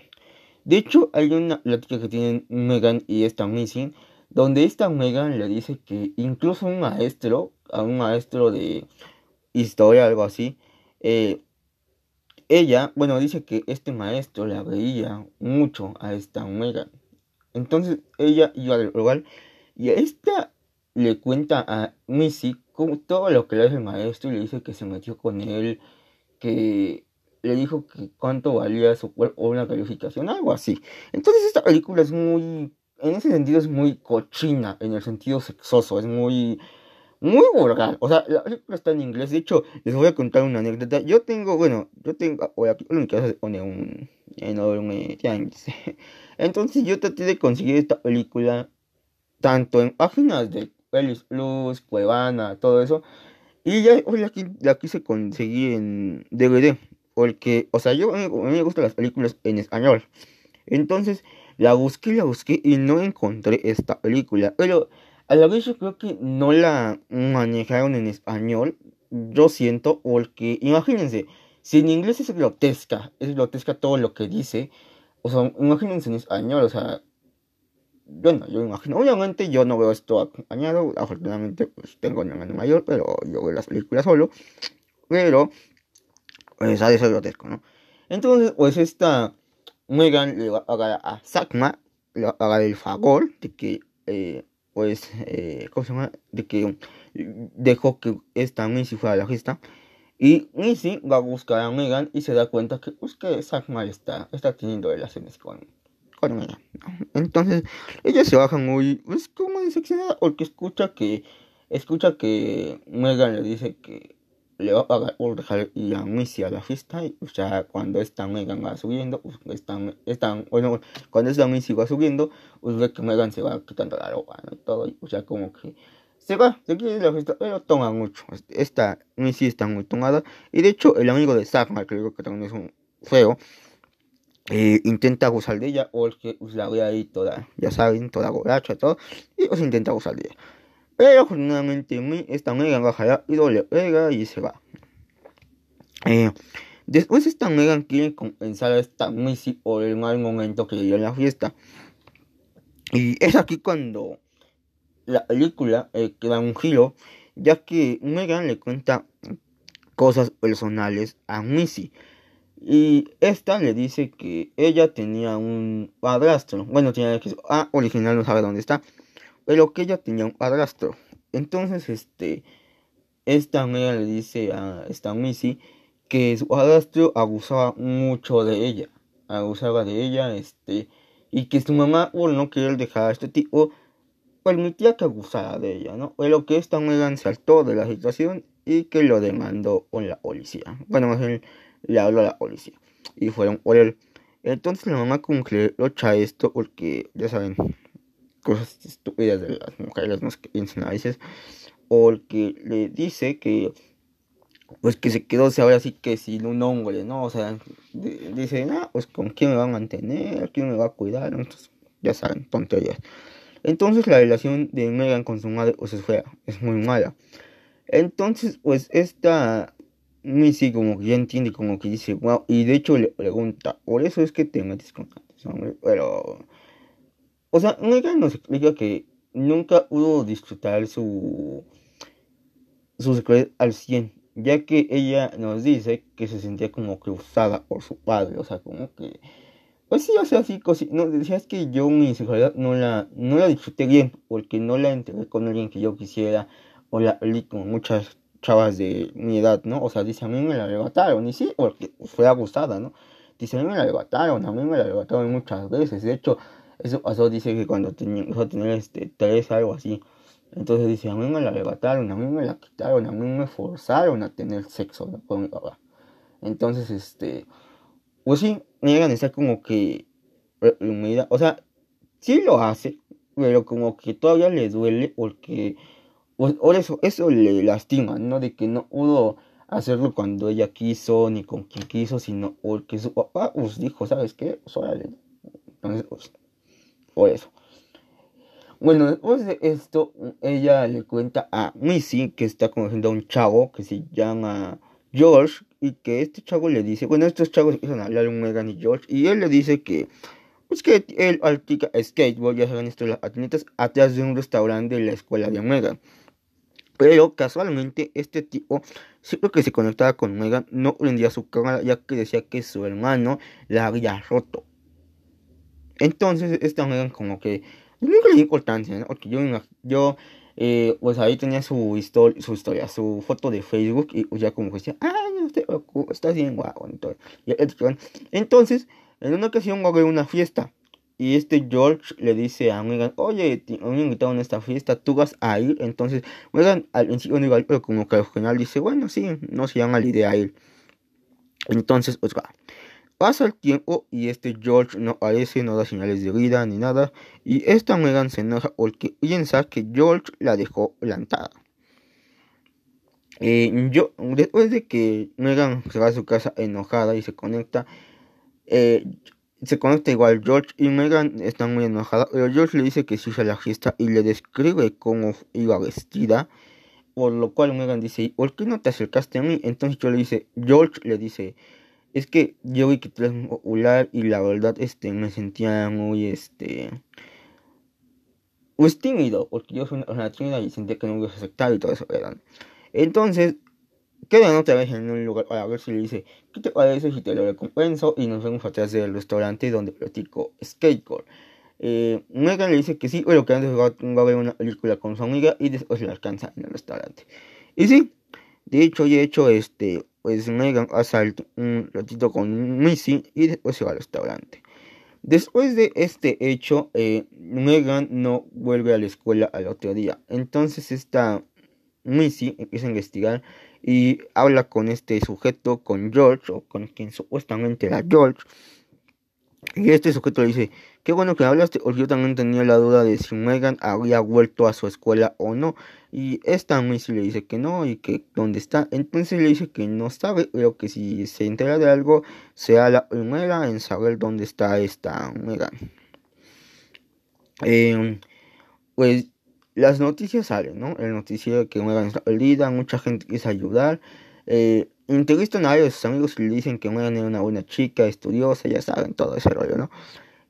De hecho, hay una plática que tienen Megan y esta Missing, donde esta Megan le dice que incluso un maestro a un maestro de historia, algo así. Eh, ella, bueno, dice que este maestro la veía mucho a esta Megan. Entonces ella iba al lugar y a esta le cuenta a Missy todo lo que le hace el maestro y le dice que se metió con él, que le dijo que cuánto valía su cuerpo o una calificación, algo así. Entonces esta película es muy, en ese sentido es muy cochina, en el sentido sexoso, es muy muy vulgar. O sea, la película está en inglés. De hecho, les voy a contar una anécdota. Yo tengo, bueno, yo tengo, o aquí en mi casa se pone un enorme Entonces yo traté de conseguir esta película tanto en páginas de Pelis Plus, Cuevana, todo eso. Y ya hoy aquí la quise conseguir en DVD. Porque, o sea, yo a mí me gustan las películas en español. Entonces, la busqué, la busqué y no encontré esta película. Pero a la vez yo creo que no la manejaron en español, yo siento, porque imagínense, si en inglés es grotesca, es grotesca todo lo que dice, o sea, imagínense en español, o sea, bueno, yo imagino, obviamente yo no veo esto acompañado, afortunadamente pues tengo un hermano mayor, pero yo veo las películas solo, pero pues ha de ser grotesco, ¿no? Entonces, pues esta Megan le va a dar a Sakma, le va a dar el favor de que eh, pues, eh, ¿cómo se llama? De que dejó que esta Missy fuera la fiesta. Y Missy va a buscar a Megan y se da cuenta que, pues, que Sagma está, está teniendo relaciones con, con ella. Entonces, ella se baja muy, pues, como decepcionada porque escucha que, escucha que Megan le dice que le va a pagar por dejar ir a Missy a la fiesta. Y, o sea, cuando esta Megan va subiendo, pues, están, están, bueno, cuando esta Missy va subiendo, pues ve que Megan se va quitando la ropa, ¿no? Todo, o sea, como que se va, se quiere la fiesta, pero toma mucho. Esta Missy está muy tomada. Y de hecho, el amigo de Sagma, que creo que también es un feo, eh, intenta gozar de ella, porque pues, la ve ahí toda, ya saben, toda borracha, todo, y pues intenta gozar de ella. Pero afortunadamente esta Megan baja y doble pega y se va. Eh, después esta Megan quiere compensar a Missy por el mal momento que dio en la fiesta. Y es aquí cuando la película eh, queda un giro, ya que Megan le cuenta cosas personales a Missy. Y esta le dice que ella tenía un padrastro. Bueno, tiene que ah, original no sabe dónde está pero que ella tenía un padrastro. Entonces, este, esta amiga le dice a esta Missy que su padrastro abusaba mucho de ella, abusaba de ella, este, y que su mamá, por no querer dejar a este tipo, permitía que abusara de ella, ¿no? Pero que esta amiga saltó de la situación y que lo demandó con la policía. Bueno, más bien le habló a la policía y fueron por él. Entonces la mamá como que lo echa esto porque, ya saben, cosas estúpidas de las mujeres no que piensan a veces o el que le dice que pues que se quedó ahora sí que sin un hombre no o sea dice ah pues con quién me va a mantener quién me va a cuidar entonces ya saben tonterías. Entonces la relación de Megan con su madre pues es fea es muy mala. Entonces pues esta Missy como que ya entiende como que dice wow y de hecho le pregunta por eso es que te metes con hombre pero o sea, Megan nos explica que nunca pudo disfrutar su, su secreto al 100, ya que ella nos dice que se sentía como cruzada por su padre, o sea, como que... Pues sí, o sea, sí, no, decías que yo mi sexualidad no la, no la disfruté bien, porque no la enteré con alguien que yo quisiera, o la leí con muchas chavas de mi edad, ¿no? O sea, dice, a mí me la arrebataron, y sí, porque fue abusada, ¿no? Dice, a mí me la arrebataron, a mí me la arrebataron muchas veces, de hecho, eso pasó, dice que cuando tenía, empezó a tener este, tres, algo así. Entonces dice, a mí me la arrebataron, a mí me la quitaron, a mí me forzaron a tener sexo con mi papá. Entonces, este, pues sí, Megan está como que o sea, sí lo hace, pero como que todavía le duele porque, pues, por eso, eso le lastima, ¿no? De que no pudo hacerlo cuando ella quiso, ni con quien quiso, sino porque su papá, pues, dijo, ¿sabes qué? Pues. Entonces, pues, por eso. Bueno, después de esto, ella le cuenta a Missy que está conociendo a un chavo que se llama George y que este chavo le dice, bueno, estos chavos empiezan a hablar un Megan y George y él le dice que, pues que él practica skateboard, ya saben esto, las atletas, atrás de un restaurante de la escuela de Megan. Pero casualmente este tipo, siempre que se conectaba con Megan, no prendía su cámara ya que decía que su hermano la había roto. Entonces, esta Megan como que nunca le importancia, ¿no? Porque yo, yo eh, pues ahí tenía su, historia, su historia, su foto de Facebook y ya como que decía, ah, no te preocupes, estás bien guapo. Entonces, en una ocasión haber una fiesta y este George le dice a Megan, oye, me invitaron a esta fiesta, tú vas a ir. Entonces, Megan al principio no pero como que al final dice, bueno, sí, no se llama la idea ir. Entonces, pues va. Pasa el tiempo y este George no aparece, no da señales de vida ni nada. Y esta Megan se enoja porque piensa que George la dejó plantada. Eh, yo, después de que Megan se va a su casa enojada y se conecta, eh, se conecta igual George y Megan están muy enojadas. Pero George le dice que se usa la fiesta y le describe cómo iba vestida. Por lo cual Megan dice, ¿por qué no te acercaste a mí? Entonces yo le dice, George le dice, es que yo vi que popular y la verdad este me sentía muy este pues tímido porque yo soy una tímida y sentía que no me iba a aceptar y todo eso ¿verdad? entonces quedan otra vez en un lugar para ver si le dice ¿qué te parece si te lo recompenso? y nos vemos atrás del restaurante donde platico skateboard eh, Megan le dice que sí, pero que antes va, va, a ver una película con su amiga y después la alcanza en el restaurante. Y sí, de hecho y hecho, este, pues Megan pasa un ratito con Missy y después se va al restaurante. Después de este hecho, eh, Megan no vuelve a la escuela al otro día. Entonces esta Missy empieza a investigar y habla con este sujeto, con George, o con quien supuestamente era George. Y este sujeto le dice, qué bueno que hablaste, porque yo también tenía la duda de si Megan había vuelto a su escuela o no. Y esta Missy le dice que no y que dónde está. Entonces le dice que no sabe, pero que si se entera de algo, sea la primera en saber dónde está esta Megan. Em, pues las noticias salen, ¿no? El noticiero que Megan está perdida, mucha gente quiere ayudar. Eh, entrevistan a varios amigos y le dicen que Megan era una buena chica, estudiosa, ya saben, todo ese rollo, ¿no?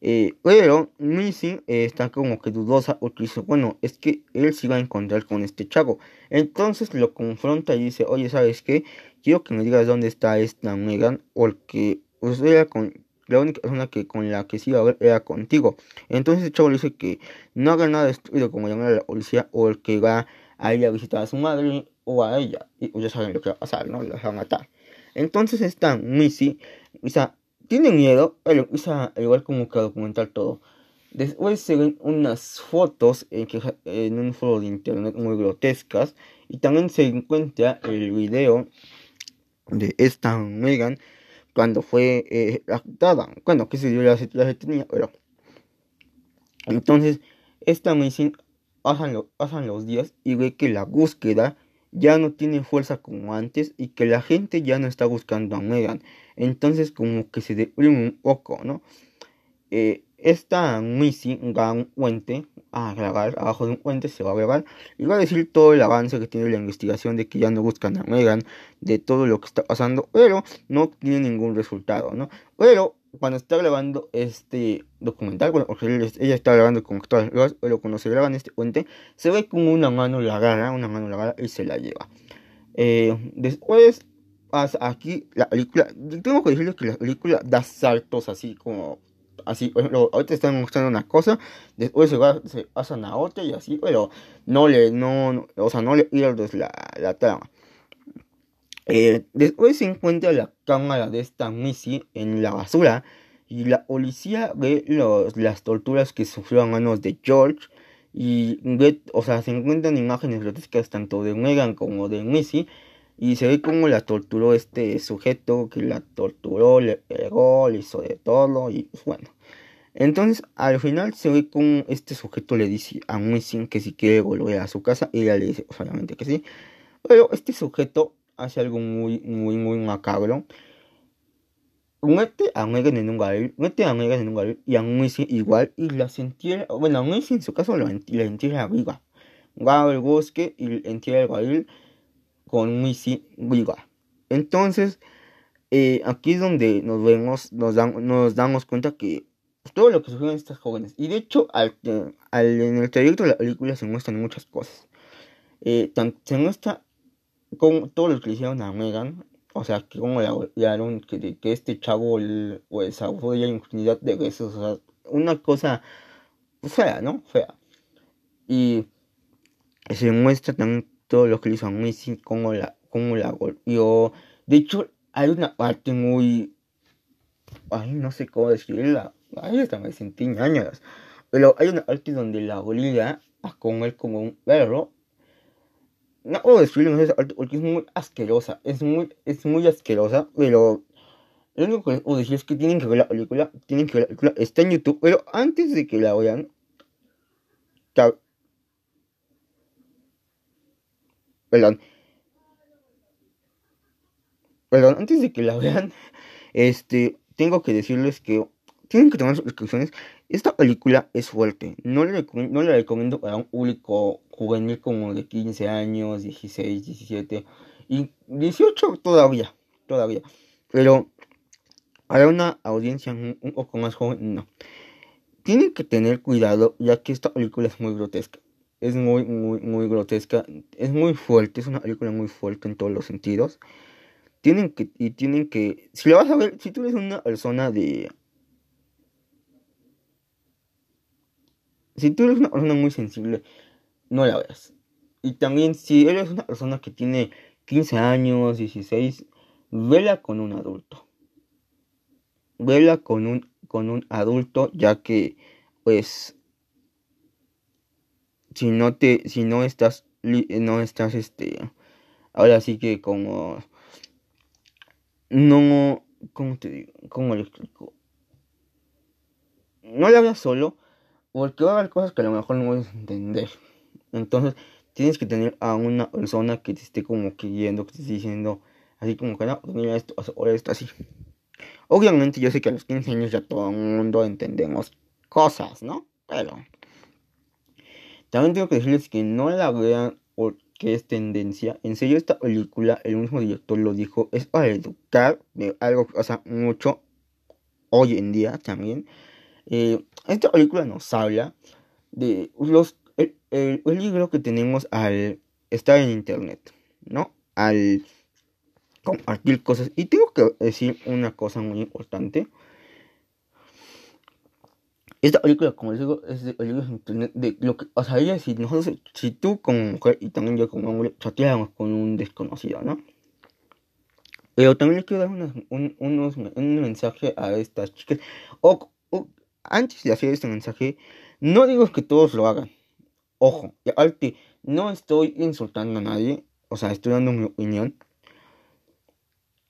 Eh, pero Missy está como que dudosa porque dice, bueno, es que él se iba a encontrar con este chavo. Entonces lo confronta y dice, oye, ¿sabes qué? Quiero que me digas dónde está esta Megan porque usted era con, la única persona que con la que se iba a ver era contigo. Entonces el chavo le dice que no haga nada estúpido como llamar a la policía o el que va a ir a a su madre o a ella. Y ya saben lo que va a pasar, ¿no? La va a matar. Entonces esta Missy, o sea, tiene miedo, pero usa igual como que a documentar todo. Después se ven unas fotos en, que, en un foro de internet muy grotescas. Y también se encuentra el video de esta Megan cuando fue eh, raptada. Bueno, que se dio la, la tenía, pero. Entonces, esta Missing pasan, los días y ve que la búsqueda ya no tiene fuerza como antes y que la gente ya no está buscando a Megan. Entonces como que se deprime un poco, ¿no? Eh, esta Missy va a un puente a grabar, abajo de un puente se va a grabar y va a decir todo el avance que tiene la investigación de que ya no buscan a Megan, de todo lo que está pasando, pero no tiene ningún resultado, ¿no? Pero cuando está grabando este documental, bueno, ella está grabando con todas las pero cuando se graba en este puente, se ve como una mano la agarra, una mano la agarra y se la lleva. Eh, después pasa aquí la película, tengo que decirles que la película da saltos así como así, por ahorita están mostrando una cosa, después se, va, se pasan a otra y así, pero no le, no, o sea, no le pierdes la, la trama. Eh, después se encuentra la cámara de esta Missy en la basura y la policía ve las torturas que sufrió a manos de George y o sea, se encuentran imágenes grotescas tanto de Megan como de Missy y se ve como la torturó este sujeto que la torturó, le pegó, le hizo de todo y pues, bueno. Entonces al final se ve como este sujeto le dice a Missy que si quiere volver a su casa y ella le dice obviamente que sí. Pero este sujeto hace algo muy, muy, muy macabro. Mete a Megan en un barril, mete a Megan en un barril y a Missy igual y la entierra, bueno, a Missy en su caso la, entierra arriba. Va al bosque y entierra el barril con Missy viva. Entonces, eh, aquí es donde nos vemos, nos, nos damos cuenta que todo lo que sufrieron estas jóvenes, y de hecho al, al, en el trayecto de la película se muestran muchas cosas. Eh, se muestra con todo lo que le hicieron a Megan, o sea, que como la golpearon, que, que este chavo pues abusó de la infinidad de besos, o sea, una cosa fea, ¿no? Fea. Y se muestra también todo lo que le hizo a Missy, como la, como la golpeó. De hecho, hay una parte muy... Ay, no sé cómo decirla. Ay, hasta me sentí ñañas. Pero hay una parte donde la obliga a comer como un perro no puedo describirlo porque es muy asquerosa. Es muy, es muy asquerosa, pero lo único que puedo decir es que tienen que ver la película. Tienen que ver la película. Está en YouTube, pero antes de que la vean. Perdón. Perdón, antes de que la vean, este, tengo que decirles que tienen que tomar sus precauciones. Esta película es fuerte. No le recomiendo para un público juvenil como de 15 años, 16, 17 y 18 todavía. Todavía. Pero para una audiencia un, poco más joven, no. Tienen que tener cuidado ya que esta película es muy grotesca. Es muy, muy, muy grotesca. Es muy fuerte. Es una película muy fuerte en todos los sentidos. Tienen que, y tienen que, si la vas a ver, si tú eres una persona de si tú eres una persona muy sensible, no la veas. Y también si eres una persona que tiene 15 años, 16, vela con un adulto. Vela con un con un adulto, ya que pues si no te si no estás no estás este ahora sí que como no cómo te digo cómo le explico no le hablas solo porque va a haber cosas que a lo mejor no puedes entender entonces tienes que tener a una persona que te esté como que guiando que te esté diciendo así como que no mira esto ahora esto así obviamente yo sé que a los 15 años ya todo el mundo entendemos cosas no pero también tengo que decirles que no la vean porque es tendencia. En serio, esta película, el mismo director lo dijo, es para educar de algo que pasa mucho hoy en día también. Eh, esta película nos habla de los el, el, peligro que tenemos al estar en internet, ¿no? Al compartir cosas. Y tengo que decir una cosa muy importante. Esta película, como les digo, es de películas internet de lo que pasaría si nosotros, si tú como mujer y también yo como hombre chateáramos con un desconocido, ¿no? Pero también les quiero dar un, unos, un mensaje a estas chicas. Antes de hacer este mensaje, no digo que todos lo hagan. Ojo, y no estoy insultando a nadie. O sea, estoy dando mi opinión.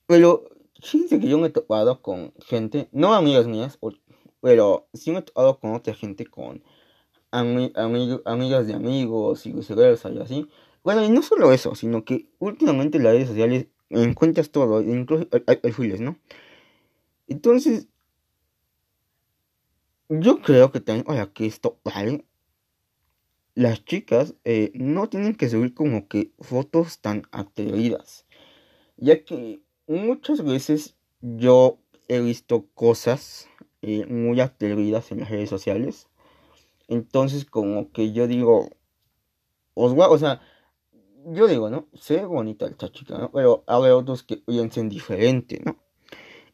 Pero fíjense que yo me he topado con gente, no amigas mías, pero sí me he tocado con otra gente, con amigas de amigos y viceversa y así. Bueno, y no solo eso, sino que últimamente en las redes sociales encuentras todo, incluso hay perfiles, ¿no? Entonces, yo creo que también, para que esto vale, las chicas eh, no tienen que subir como que fotos tan atrevidas, ya que muchas veces yo he visto cosas eh, muy atrevidas en las redes sociales. Entonces, como que yo digo, os o sea, yo digo, ¿no? Sé bonita esta chica, ¿no? Pero hay otros que piensen diferente, ¿no?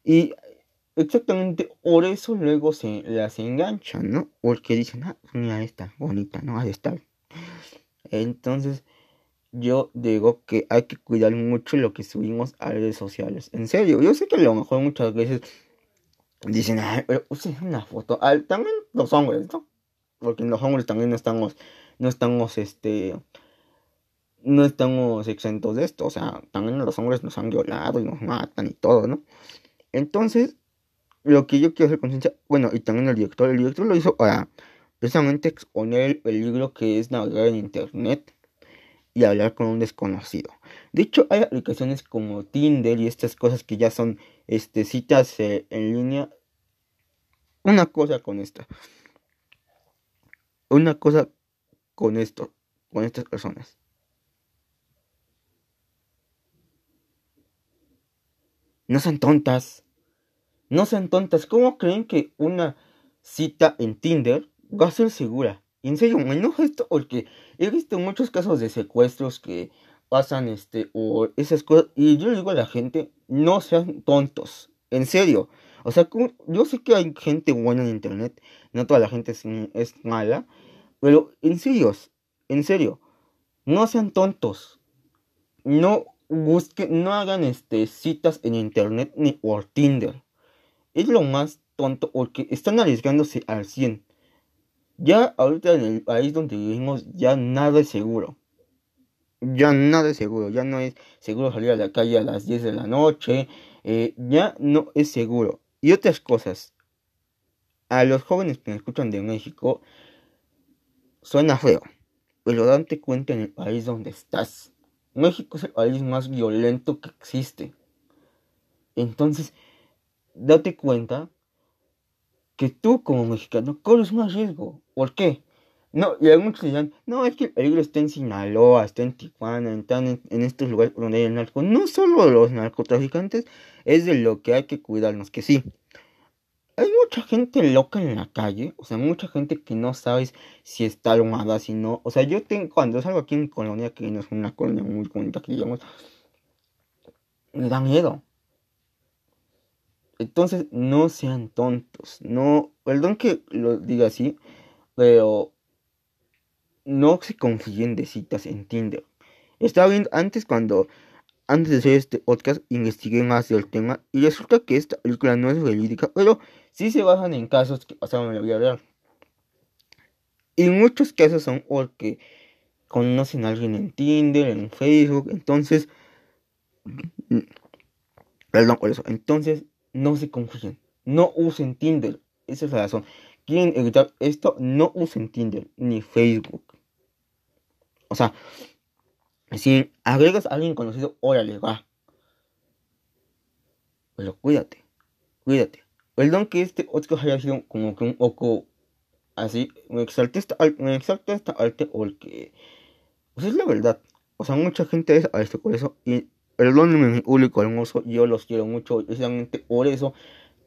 Y exactamente por eso luego se las enganchan, ¿no? Porque dicen, ah, mira esta, bonita, ¿no? De estar. Entonces, yo digo que hay que cuidar mucho lo que subimos a redes sociales. En serio, yo sé que a lo mejor muchas veces dicen, ay, pero usen una foto. también los hombres, ¿no? Porque los hombres también no estamos, no estamos, este, no estamos exentos de esto. O sea, también los hombres nos han violado y nos matan y todo, ¿no? Entonces, lo que yo quiero hacer conciencia, bueno, y también el director, el director lo hizo para precisamente exponer el peligro que es navegar en internet y hablar con un desconocido. De hecho, hay aplicaciones como Tinder y estas cosas que ya son este, citas eh, en línea. Una cosa con esto. Una cosa con esto, con estas personas. No sean tontas. No sean tontas. ¿Cómo creen que una cita en Tinder va a ser segura? en serio, me enoja esto porque he visto muchos casos de secuestros que pasan este o esas cosas y yo le digo a la gente, no sean tontos, en serio. O sea, yo sé que hay gente buena en internet, no toda la gente es, es mala, pero en serio, en serio, no sean tontos. No busquen, no hagan este citas en internet ni por Tinder. Es lo más tonto porque están arriesgándose al 100. Ya ahorita en el país donde vivimos ya nada es seguro. Ya nada es seguro. Ya no es seguro salir a la calle a las 10 de la noche. Eh, ya no es seguro. Y otras cosas. A los jóvenes que me escuchan de México suena feo. Pero date cuenta en el país donde estás. México es el país más violento que existe. Entonces, date cuenta que tú como mexicano corres más riesgo. ¿Por qué? No, y algunos dirán, no, es que el peligro está en Sinaloa, está en Tijuana, están en, estos lugares donde hay el narco. No solo los narcotraficantes, es de lo que hay que cuidarnos, que sí. Hay mucha gente loca en la calle, o sea, mucha gente que no sabes si está armada, si no. O sea, yo tengo, cuando salgo aquí en Colonia, que no es una colonia muy bonita que digamos, me da miedo. Entonces, no sean tontos. No, perdón que lo diga así, pero no se confíen de citas en Tinder. Estaba viendo antes cuando antes de hacer este podcast investigué más del tema y resulta que esta película no es verídica, pero sí se basan en casos que pasaron en la vida real. Y muchos casos son porque conocen a alguien en Tinder, en Facebook, entonces... Perdón por eso. Entonces, no se confunden. No usen Tinder. Esa es la razón. Quieren evitar esto, no usen Tinder ni Facebook. O sea, si agregas a alguien conocido, órale, va. Pero cuídate, cuídate. Perdón que este otro haya sido como que un poco así. Me exalté esta, me exalté esta arte porque. Pues es la verdad. O sea, mucha gente es a esto por eso. Y perdónenme mi público hermoso. Yo los quiero mucho. Precisamente por eso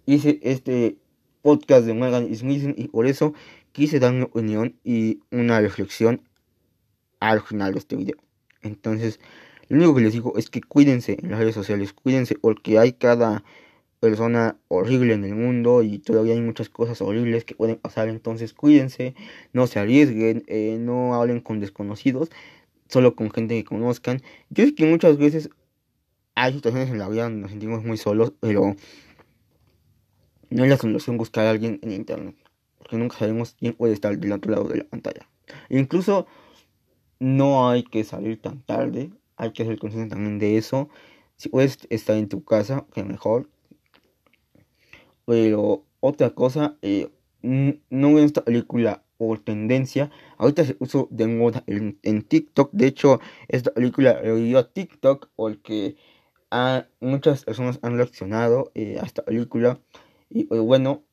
hice este podcast de Megan Smith. Y por eso quise dar mi opinión y una reflexión al final de este video. Entonces, lo único que les digo es que cuídense en las redes sociales, cuídense porque hay cada persona horrible en el mundo y todavía hay muchas cosas horribles que pueden pasar. Entonces, cuídense, no se arriesguen, eh, no hablen con desconocidos, solo con gente que conozcan. Yo sé que muchas veces hay situaciones en la vida donde nos sentimos muy solos, pero no es la solución buscar a alguien en internet, porque nunca sabemos quién puede estar del otro lado de la pantalla. incluso no hay que salir tan tarde, hay que ser consciente también de eso. Si puedes estar en tu casa, que mejor. Pero otra cosa, eh, no en esta película por tendencia, ahorita se uso de moda en, TikTok. De hecho, esta película lo dio a TikTok porque muchas personas han reaccionado eh, a esta película. Y pues, bueno,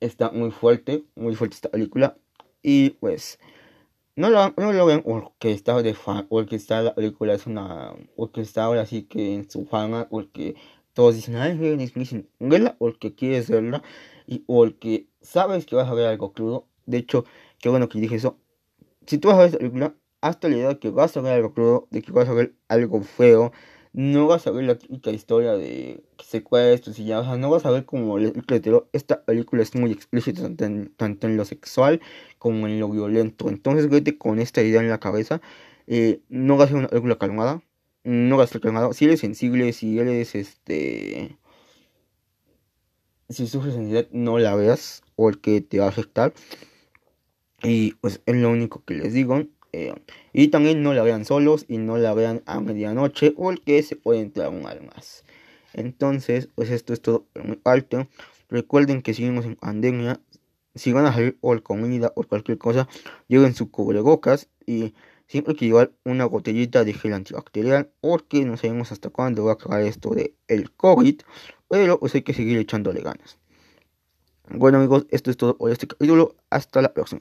está muy fuerte, muy fuerte esta película. Y pues no lo, no lo ven porque está de fan, porque está la película es una, porque está ahora sí que en su fama, porque todos dicen, ay, dicen, vela porque quieres verla y porque sabes que vas a ver algo crudo. De hecho, qué bueno que dije eso. Si tú vas a ver esta película, hasta la idea de que vas a ver algo crudo, de que vas a ver algo feo, no vas a ver la típica historia de secuestros y ya, o sea, no vas a ver como el Esta película es muy explícita tanto en, lo sexual como en lo violento. Entonces, vete con esta idea en la cabeza. Eh, no vas a ser una película calmada. No vas a estar calmado. Si eres sensible, si eres este. Si sufres ansiedad, no la veas porque te va a afectar. Y pues es lo único que les digo. Eh, y también no la vean solos y no la vean a medianoche porque se puede entrar un algo más. Entonces, pues esto es todo muy alto. Recuerden que seguimos en pandemia. Si van a salir o comida o cualquier cosa, lleven su cubrebocas y siempre que llevar una botellita de gel antibacterial porque no sabemos hasta cuándo va a acabar esto de el COVID, pero pues hay que seguir echándole ganas. Bueno amigos, esto es todo por este capítulo. Hasta la próxima.